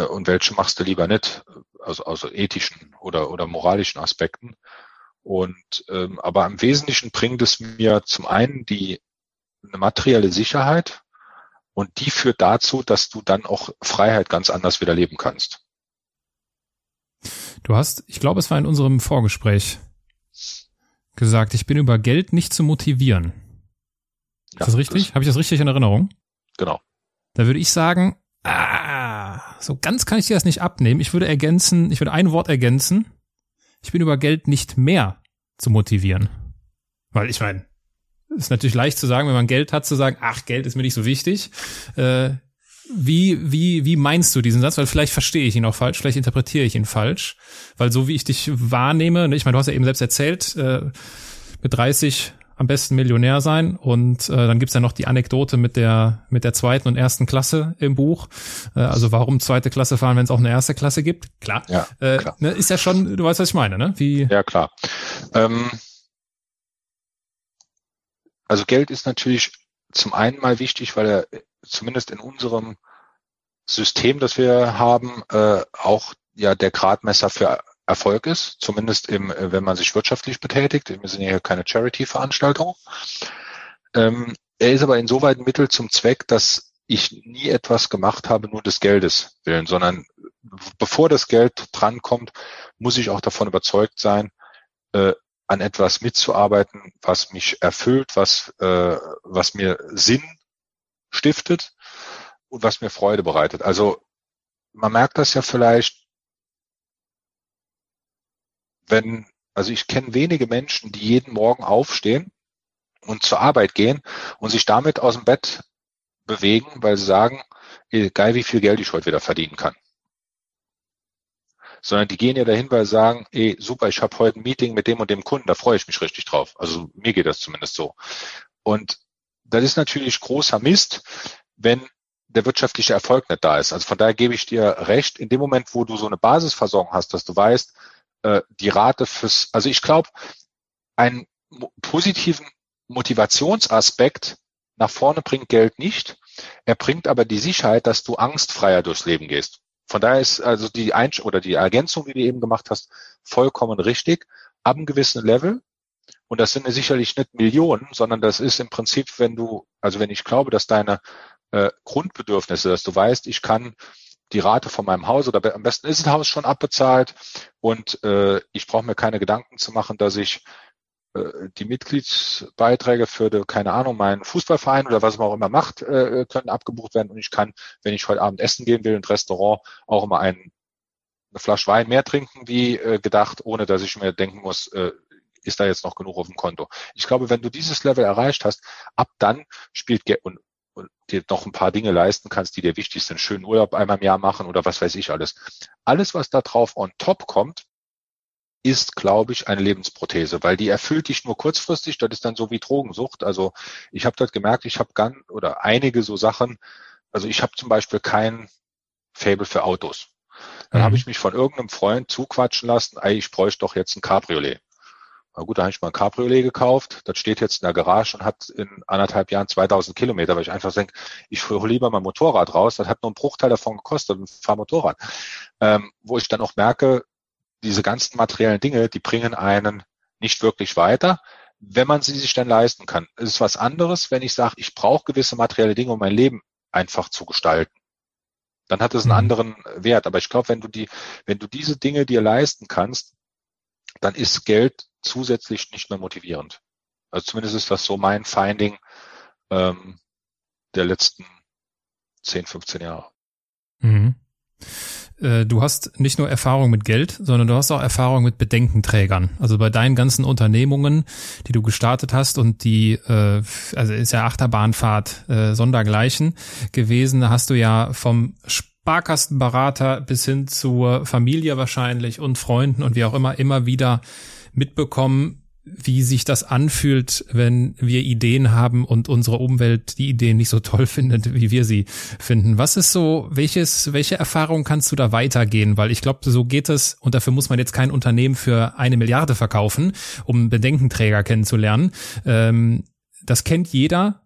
und welche machst du lieber nicht, also, also ethischen oder, oder moralischen Aspekten. Und ähm, aber im Wesentlichen bringt es mir zum einen die eine materielle Sicherheit und die führt dazu, dass du dann auch Freiheit ganz anders wieder leben kannst. Du hast, ich glaube, es war in unserem Vorgespräch gesagt, ich bin über Geld nicht zu motivieren. Ist ja, das richtig? Habe ich das richtig in Erinnerung? Genau. Da würde ich sagen, Ah, so ganz kann ich dir das nicht abnehmen. Ich würde ergänzen, ich würde ein Wort ergänzen. Ich bin über Geld nicht mehr zu motivieren. Weil ich meine, ist natürlich leicht zu sagen, wenn man Geld hat, zu sagen, ach, Geld ist mir nicht so wichtig. Äh, wie, wie, wie meinst du diesen Satz? Weil vielleicht verstehe ich ihn auch falsch, vielleicht interpretiere ich ihn falsch. Weil so wie ich dich wahrnehme, ne, ich meine, du hast ja eben selbst erzählt, äh, mit 30 am besten Millionär sein. Und äh, dann gibt's ja noch die Anekdote mit der mit der zweiten und ersten Klasse im Buch. Äh, also warum zweite Klasse fahren, wenn es auch eine erste Klasse gibt? Klar. Ja, äh, klar. Ne, ist ja schon, du weißt, was ich meine, ne? Wie? Ja, klar. Ähm, also Geld ist natürlich zum einen mal wichtig, weil er zumindest in unserem System, das wir haben, äh, auch ja der Gradmesser für Erfolg ist, zumindest im, äh, wenn man sich wirtschaftlich betätigt. Wir sind ja hier keine Charity-Veranstaltung. Ähm, er ist aber insoweit ein Mittel zum Zweck, dass ich nie etwas gemacht habe, nur des Geldes willen, sondern bevor das Geld drankommt, muss ich auch davon überzeugt sein, äh, an etwas mitzuarbeiten, was mich erfüllt, was, äh, was mir Sinn stiftet und was mir Freude bereitet. Also man merkt das ja vielleicht, wenn, also ich kenne wenige Menschen, die jeden Morgen aufstehen und zur Arbeit gehen und sich damit aus dem Bett bewegen, weil sie sagen, ey, geil, wie viel Geld ich heute wieder verdienen kann. Sondern die gehen ja dahin, weil sie sagen, ey, super, ich habe heute ein Meeting mit dem und dem Kunden, da freue ich mich richtig drauf. Also mir geht das zumindest so. Und das ist natürlich großer Mist, wenn der wirtschaftliche Erfolg nicht da ist. Also von daher gebe ich dir recht, in dem Moment, wo du so eine Basisversorgung hast, dass du weißt, äh, die Rate fürs, also ich glaube, einen positiven Motivationsaspekt nach vorne bringt Geld nicht. Er bringt aber die Sicherheit, dass du angstfreier durchs Leben gehst. Von daher ist also die Einsch oder die Ergänzung, die du eben gemacht hast, vollkommen richtig. Ab einem gewissen Level, und das sind sicherlich nicht Millionen, sondern das ist im Prinzip, wenn du, also wenn ich glaube, dass deine äh, Grundbedürfnisse, dass du weißt, ich kann die Rate von meinem Haus oder am besten ist das Haus schon abbezahlt und äh, ich brauche mir keine Gedanken zu machen, dass ich äh, die Mitgliedsbeiträge für, die, keine Ahnung, meinen Fußballverein oder was man auch immer macht, äh, können abgebucht werden und ich kann, wenn ich heute Abend essen gehen will, ins Restaurant, auch immer ein, eine Flasche Wein mehr trinken wie äh, gedacht, ohne dass ich mir denken muss, äh, ist da jetzt noch genug auf dem Konto. Ich glaube, wenn du dieses Level erreicht hast, ab dann spielt Geld und und dir noch ein paar Dinge leisten kannst, die dir wichtig sind, schönen Urlaub einmal im Jahr machen oder was weiß ich alles. Alles, was da drauf on top kommt, ist, glaube ich, eine Lebensprothese, weil die erfüllt dich nur kurzfristig. Das ist dann so wie Drogensucht. Also ich habe dort gemerkt, ich habe ganz oder einige so Sachen. Also ich habe zum Beispiel kein Fable für Autos. Dann mhm. habe ich mich von irgendeinem Freund zuquatschen lassen, ey, ich bräuchte doch jetzt ein Cabriolet. Na gut, da habe ich mal ein Cabriolet gekauft. Das steht jetzt in der Garage und hat in anderthalb Jahren 2000 Kilometer, weil ich einfach denke, ich hole lieber mein Motorrad raus. Das hat nur einen Bruchteil davon gekostet, ein Fahrmotorrad. Ähm, wo ich dann auch merke, diese ganzen materiellen Dinge, die bringen einen nicht wirklich weiter, wenn man sie sich dann leisten kann. Es ist was anderes, wenn ich sage, ich brauche gewisse materielle Dinge, um mein Leben einfach zu gestalten. Dann hat es einen mhm. anderen Wert. Aber ich glaube, wenn du die, wenn du diese Dinge dir leisten kannst, dann ist Geld zusätzlich nicht mehr motivierend. Also zumindest ist das so mein Finding ähm, der letzten 10, 15 Jahre. Mhm. Äh, du hast nicht nur Erfahrung mit Geld, sondern du hast auch Erfahrung mit Bedenkenträgern. Also bei deinen ganzen Unternehmungen, die du gestartet hast und die, äh, also ist ja Achterbahnfahrt äh, sondergleichen gewesen, hast du ja vom Sparkassenberater bis hin zur Familie wahrscheinlich und Freunden und wie auch immer immer wieder mitbekommen, wie sich das anfühlt, wenn wir Ideen haben und unsere Umwelt die Ideen nicht so toll findet, wie wir sie finden. Was ist so, welches, welche Erfahrung kannst du da weitergehen? Weil ich glaube, so geht es und dafür muss man jetzt kein Unternehmen für eine Milliarde verkaufen, um Bedenkenträger kennenzulernen. Ähm, das kennt jeder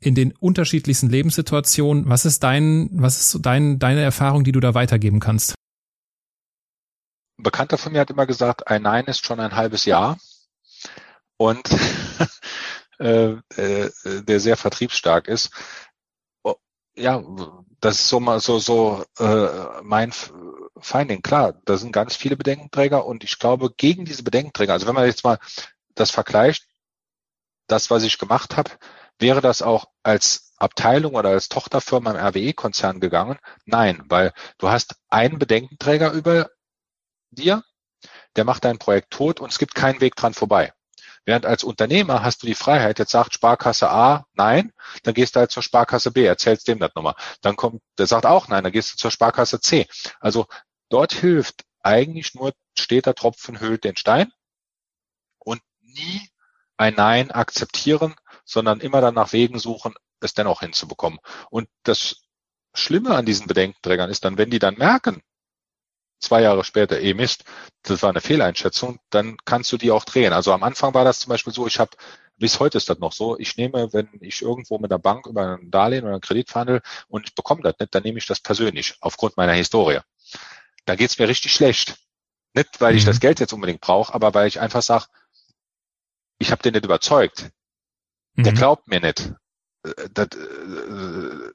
in den unterschiedlichsten Lebenssituationen. Was ist dein, was ist so dein, deine Erfahrung, die du da weitergeben kannst? Ein Bekannter von mir hat immer gesagt, ein Nein ist schon ein halbes Jahr. Und äh, äh, der sehr vertriebsstark ist. Oh, ja, das ist so mal so so äh, mein Finding. Klar, da sind ganz viele Bedenkenträger und ich glaube gegen diese Bedenkenträger. Also wenn man jetzt mal das vergleicht, das was ich gemacht habe, wäre das auch als Abteilung oder als Tochterfirma im RWE-Konzern gegangen? Nein, weil du hast einen Bedenkenträger über dir, der macht dein Projekt tot und es gibt keinen Weg dran vorbei. Während als Unternehmer hast du die Freiheit, jetzt sagt Sparkasse A nein, dann gehst du halt zur Sparkasse B, erzählst dem das nochmal. Dann kommt, der sagt auch nein, dann gehst du zur Sparkasse C. Also dort hilft eigentlich nur steter Tropfen hüllt den Stein und nie ein Nein akzeptieren, sondern immer dann nach Wegen suchen, es dennoch hinzubekommen. Und das Schlimme an diesen Bedenkenträgern ist dann, wenn die dann merken, zwei Jahre später, eh Mist, das war eine Fehleinschätzung, dann kannst du die auch drehen. Also am Anfang war das zum Beispiel so, ich habe, bis heute ist das noch so, ich nehme, wenn ich irgendwo mit der Bank über ein Darlehen oder einen Kredit verhandle und ich bekomme das nicht, dann nehme ich das persönlich, aufgrund meiner Historie. Da geht's mir richtig schlecht. Nicht, weil ich mhm. das Geld jetzt unbedingt brauche, aber weil ich einfach sage, ich habe den nicht überzeugt. Der mhm. glaubt mir nicht. Äh, das, äh,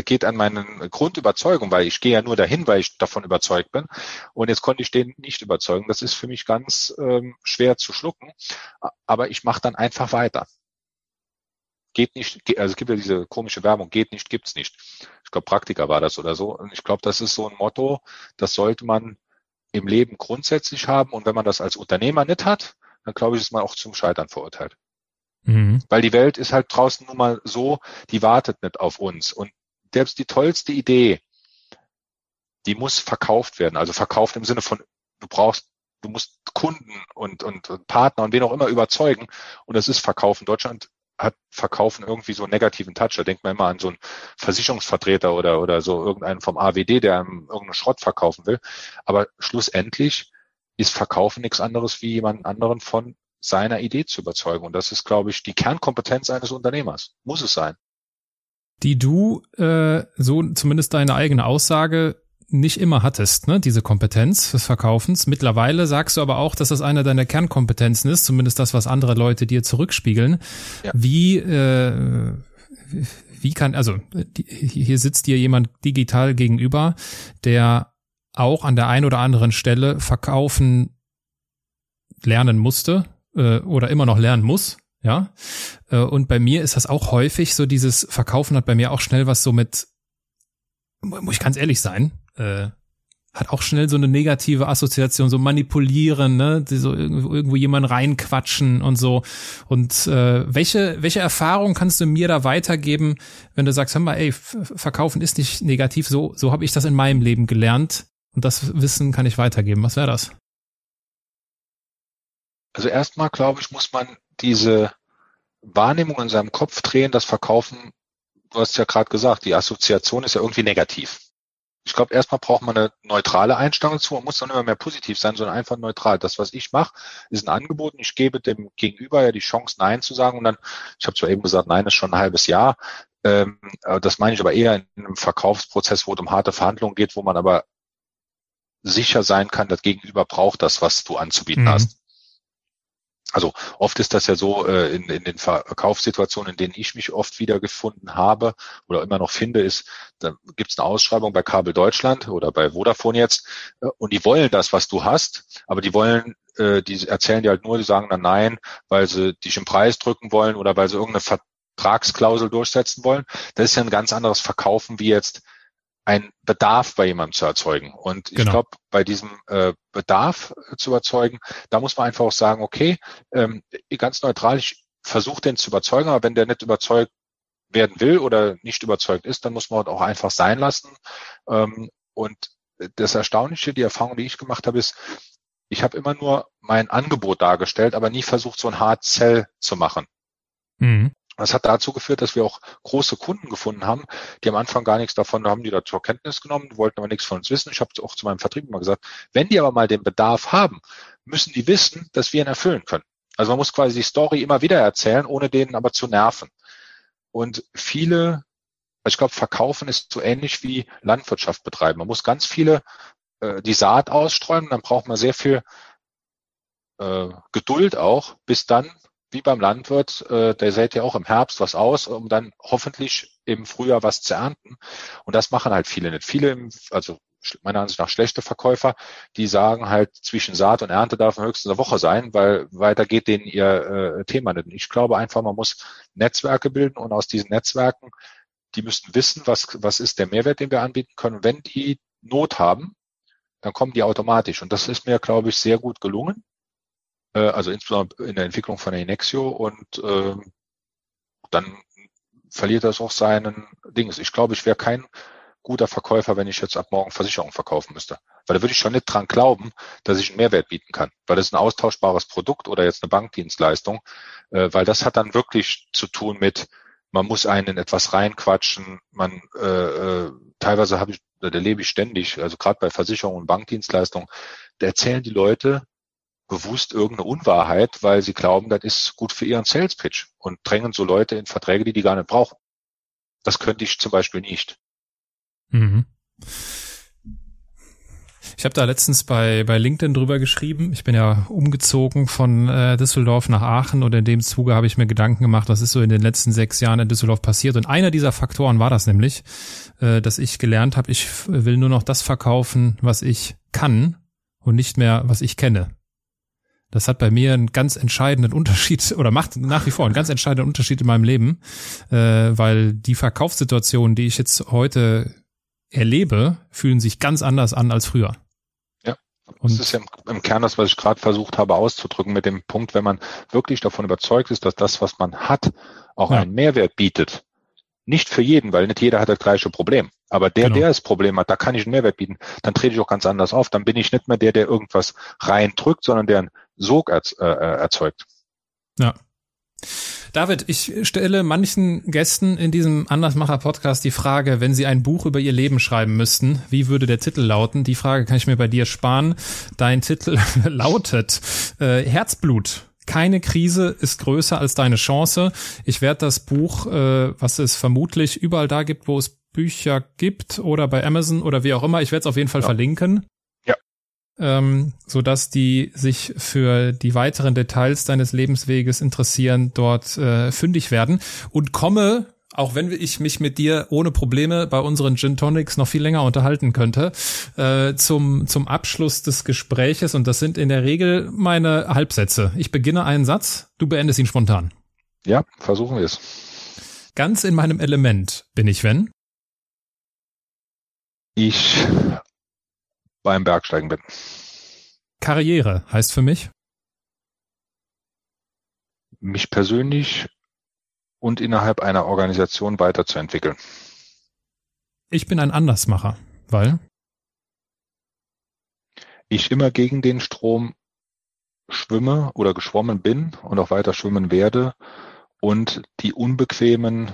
geht an meine Grundüberzeugung, weil ich gehe ja nur dahin, weil ich davon überzeugt bin. Und jetzt konnte ich den nicht überzeugen. Das ist für mich ganz ähm, schwer zu schlucken. Aber ich mache dann einfach weiter. Geht nicht, also es gibt ja diese komische Werbung, geht nicht, gibt's nicht. Ich glaube, Praktiker war das oder so. Und ich glaube, das ist so ein Motto, das sollte man im Leben grundsätzlich haben. Und wenn man das als Unternehmer nicht hat, dann glaube ich, ist man auch zum Scheitern verurteilt. Mhm. Weil die Welt ist halt draußen nun mal so, die wartet nicht auf uns. Und selbst die tollste Idee, die muss verkauft werden. Also verkauft im Sinne von, du brauchst, du musst Kunden und, und, und Partner und wen auch immer überzeugen. Und das ist Verkaufen. Deutschland hat Verkaufen irgendwie so einen negativen Touch. Da denkt man immer an so einen Versicherungsvertreter oder, oder so irgendeinen vom AWD, der einem irgendeinen Schrott verkaufen will. Aber schlussendlich ist Verkaufen nichts anderes wie jemand anderen von seiner Idee zu überzeugen. Und das ist, glaube ich, die Kernkompetenz eines Unternehmers. Muss es sein die du, äh, so zumindest deine eigene Aussage, nicht immer hattest, ne, diese Kompetenz des Verkaufens. Mittlerweile sagst du aber auch, dass das eine deiner Kernkompetenzen ist, zumindest das, was andere Leute dir zurückspiegeln. Ja. Wie, äh, wie kann, also hier sitzt dir jemand digital gegenüber, der auch an der einen oder anderen Stelle verkaufen lernen musste äh, oder immer noch lernen muss, ja. Äh, und bei mir ist das auch häufig so, dieses Verkaufen hat bei mir auch schnell was so mit, muss ich ganz ehrlich sein, äh, hat auch schnell so eine negative Assoziation, so manipulieren, ne, so irgendwo, irgendwo jemanden reinquatschen und so. Und äh, welche welche Erfahrung kannst du mir da weitergeben, wenn du sagst, hör mal, ey, verkaufen ist nicht negativ, so so habe ich das in meinem Leben gelernt und das Wissen kann ich weitergeben. Was wäre das? Also erstmal glaube ich, muss man diese Wahrnehmung in seinem Kopf drehen, das Verkaufen, du hast ja gerade gesagt, die Assoziation ist ja irgendwie negativ. Ich glaube, erstmal braucht man eine neutrale Einstellung dazu. Man muss dann immer mehr positiv sein, sondern einfach neutral. Das, was ich mache, ist ein Angebot und ich gebe dem Gegenüber ja die Chance, Nein zu sagen. Und dann, ich habe zwar eben gesagt, Nein ist schon ein halbes Jahr. Ähm, das meine ich aber eher in einem Verkaufsprozess, wo es um harte Verhandlungen geht, wo man aber sicher sein kann, das Gegenüber braucht das, was du anzubieten mhm. hast. Also oft ist das ja so äh, in, in den Verkaufssituationen, in denen ich mich oft wiedergefunden habe oder immer noch finde, ist, da gibt es eine Ausschreibung bei Kabel Deutschland oder bei Vodafone jetzt äh, und die wollen das, was du hast, aber die wollen, äh, die erzählen dir halt nur, die sagen dann nein, weil sie dich im Preis drücken wollen oder weil sie irgendeine Vertragsklausel durchsetzen wollen. Das ist ja ein ganz anderes Verkaufen wie jetzt ein Bedarf bei jemandem zu erzeugen. Und genau. ich glaube, bei diesem äh, Bedarf zu erzeugen, da muss man einfach auch sagen, okay, ähm, ganz neutral, ich versuche den zu überzeugen, aber wenn der nicht überzeugt werden will oder nicht überzeugt ist, dann muss man auch einfach sein lassen. Ähm, und das Erstaunliche, die Erfahrung, die ich gemacht habe, ist, ich habe immer nur mein Angebot dargestellt, aber nie versucht, so ein Hard Sell zu machen. Mhm. Das hat dazu geführt, dass wir auch große Kunden gefunden haben, die am Anfang gar nichts davon haben, die da zur Kenntnis genommen, wollten aber nichts von uns wissen. Ich habe auch zu meinem Vertrieb mal gesagt, wenn die aber mal den Bedarf haben, müssen die wissen, dass wir ihn erfüllen können. Also man muss quasi die Story immer wieder erzählen, ohne denen aber zu nerven. Und viele, also ich glaube, verkaufen ist so ähnlich wie Landwirtschaft betreiben. Man muss ganz viele äh, die Saat ausstreuen, dann braucht man sehr viel äh, Geduld auch, bis dann wie beim Landwirt, äh, der sät ja auch im Herbst was aus, um dann hoffentlich im Frühjahr was zu ernten. Und das machen halt viele nicht. Viele, also meiner Ansicht nach schlechte Verkäufer, die sagen halt, zwischen Saat und Ernte darf höchstens eine Woche sein, weil weiter geht denen ihr äh, Thema nicht. Ich glaube einfach, man muss Netzwerke bilden und aus diesen Netzwerken, die müssen wissen, was, was ist der Mehrwert, den wir anbieten können. Und wenn die Not haben, dann kommen die automatisch. Und das ist mir, glaube ich, sehr gut gelungen. Äh, also insbesondere in der Entwicklung von Inexio und äh, dann verliert das auch seinen Dings. Ich glaube, ich wäre kein guter Verkäufer, wenn ich jetzt ab morgen Versicherungen verkaufen müsste. Weil da würde ich schon nicht dran glauben, dass ich einen Mehrwert bieten kann. Weil das ist ein austauschbares Produkt oder jetzt eine Bankdienstleistung. Äh, weil das hat dann wirklich zu tun mit, man muss einen in etwas reinquatschen. Man äh, äh, teilweise habe ich, da lebe ich ständig, also gerade bei Versicherungen und Bankdienstleistungen, da erzählen die Leute bewusst irgendeine Unwahrheit, weil sie glauben, das ist gut für ihren Sales Pitch und drängen so Leute in Verträge, die die gar nicht brauchen. Das könnte ich zum Beispiel nicht. Mhm. Ich habe da letztens bei, bei LinkedIn drüber geschrieben. Ich bin ja umgezogen von äh, Düsseldorf nach Aachen und in dem Zuge habe ich mir Gedanken gemacht, was ist so in den letzten sechs Jahren in Düsseldorf passiert. Und einer dieser Faktoren war das nämlich, äh, dass ich gelernt habe, ich will nur noch das verkaufen, was ich kann und nicht mehr, was ich kenne. Das hat bei mir einen ganz entscheidenden Unterschied oder macht nach wie vor einen ganz entscheidenden Unterschied in meinem Leben, äh, weil die Verkaufssituationen, die ich jetzt heute erlebe, fühlen sich ganz anders an als früher. Ja, und das ist ja im, im Kern das, was ich gerade versucht habe auszudrücken mit dem Punkt, wenn man wirklich davon überzeugt ist, dass das, was man hat, auch ja. einen Mehrwert bietet. Nicht für jeden, weil nicht jeder hat das gleiche Problem. Aber der, genau. der das Problem hat, da kann ich einen Mehrwert bieten. Dann trete ich auch ganz anders auf. Dann bin ich nicht mehr der, der irgendwas reindrückt, sondern der einen Sog äh, äh, erzeugt. Ja. David, ich stelle manchen Gästen in diesem Andersmacher-Podcast die Frage, wenn sie ein Buch über ihr Leben schreiben müssten, wie würde der Titel lauten? Die Frage kann ich mir bei dir sparen. Dein Titel lautet äh, Herzblut. Keine Krise ist größer als deine Chance. Ich werde das Buch, äh, was es vermutlich überall da gibt, wo es Bücher gibt oder bei Amazon oder wie auch immer, ich werde es auf jeden Fall ja. verlinken ähm, so dass die sich für die weiteren Details deines Lebensweges interessieren, dort äh, fündig werden und komme auch wenn ich mich mit dir ohne Probleme bei unseren Gin Tonics noch viel länger unterhalten könnte, äh, zum, zum Abschluss des Gespräches, und das sind in der Regel meine Halbsätze. Ich beginne einen Satz, du beendest ihn spontan. Ja, versuchen wir es. Ganz in meinem Element bin ich, wenn? Ich beim Bergsteigen bin. Karriere heißt für mich? Mich persönlich und innerhalb einer Organisation weiterzuentwickeln. Ich bin ein Andersmacher, weil? Ich immer gegen den Strom schwimme oder geschwommen bin und auch weiter schwimmen werde und die unbequemen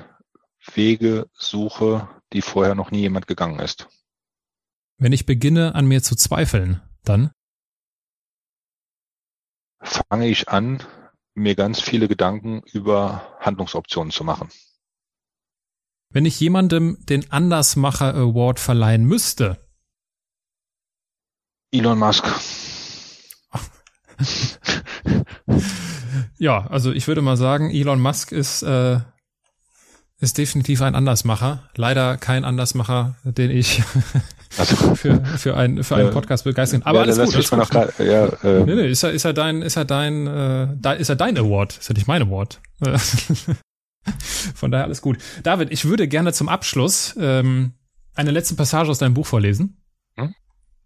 Wege suche, die vorher noch nie jemand gegangen ist. Wenn ich beginne, an mir zu zweifeln, dann? Fange ich an, mir ganz viele Gedanken über Handlungsoptionen zu machen. Wenn ich jemandem den Andersmacher Award verleihen müsste? Elon Musk. ja, also ich würde mal sagen, Elon Musk ist äh, ist definitiv ein Andersmacher. Leider kein Andersmacher, den ich also, für, für, ein, für einen Podcast begeistern. Aber ja, alles gut. Alles gut. Grad, ja, äh, nee, nee, ist er, ist er dein, ist er dein, äh, da, ist er dein Award? Ist er nicht mein Award? Von daher alles gut. David, ich würde gerne zum Abschluss ähm, eine letzte Passage aus deinem Buch vorlesen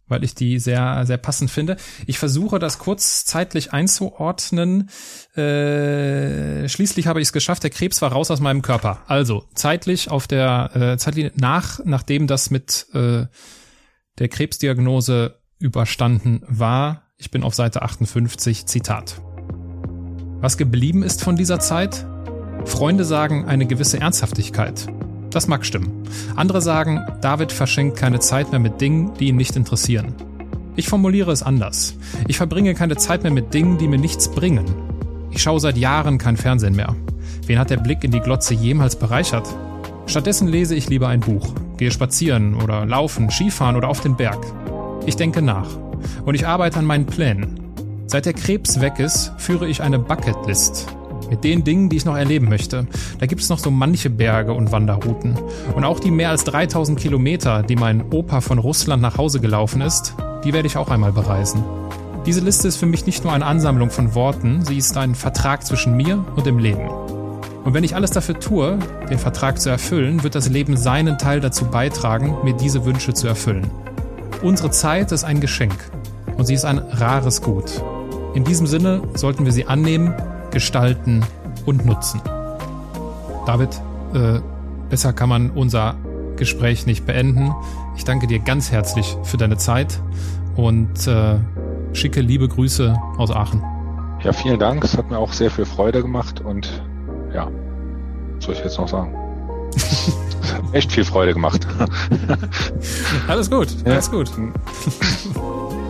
weil ich die sehr, sehr passend finde. Ich versuche das kurz zeitlich einzuordnen. Äh, schließlich habe ich es geschafft, der Krebs war raus aus meinem Körper. Also zeitlich auf der äh, Zeitlinie nach, nachdem das mit äh, der Krebsdiagnose überstanden war. Ich bin auf Seite 58, Zitat. Was geblieben ist von dieser Zeit? Freunde sagen eine gewisse Ernsthaftigkeit. Das mag stimmen. Andere sagen, David verschenkt keine Zeit mehr mit Dingen, die ihn nicht interessieren. Ich formuliere es anders. Ich verbringe keine Zeit mehr mit Dingen, die mir nichts bringen. Ich schaue seit Jahren kein Fernsehen mehr. Wen hat der Blick in die Glotze jemals bereichert? Stattdessen lese ich lieber ein Buch, gehe spazieren oder laufen, Skifahren oder auf den Berg. Ich denke nach und ich arbeite an meinen Plänen. Seit der Krebs weg ist, führe ich eine Bucketlist, mit den Dingen, die ich noch erleben möchte. Da gibt es noch so manche Berge und Wanderrouten. Und auch die mehr als 3000 Kilometer, die mein Opa von Russland nach Hause gelaufen ist, die werde ich auch einmal bereisen. Diese Liste ist für mich nicht nur eine Ansammlung von Worten, sie ist ein Vertrag zwischen mir und dem Leben. Und wenn ich alles dafür tue, den Vertrag zu erfüllen, wird das Leben seinen Teil dazu beitragen, mir diese Wünsche zu erfüllen. Unsere Zeit ist ein Geschenk und sie ist ein rares Gut. In diesem Sinne sollten wir sie annehmen, gestalten und nutzen. David, äh, besser kann man unser Gespräch nicht beenden. Ich danke dir ganz herzlich für deine Zeit und äh, schicke liebe Grüße aus Aachen. Ja, vielen Dank. Es hat mir auch sehr viel Freude gemacht und ja, was soll ich jetzt noch sagen? es hat echt viel Freude gemacht. alles gut, alles gut.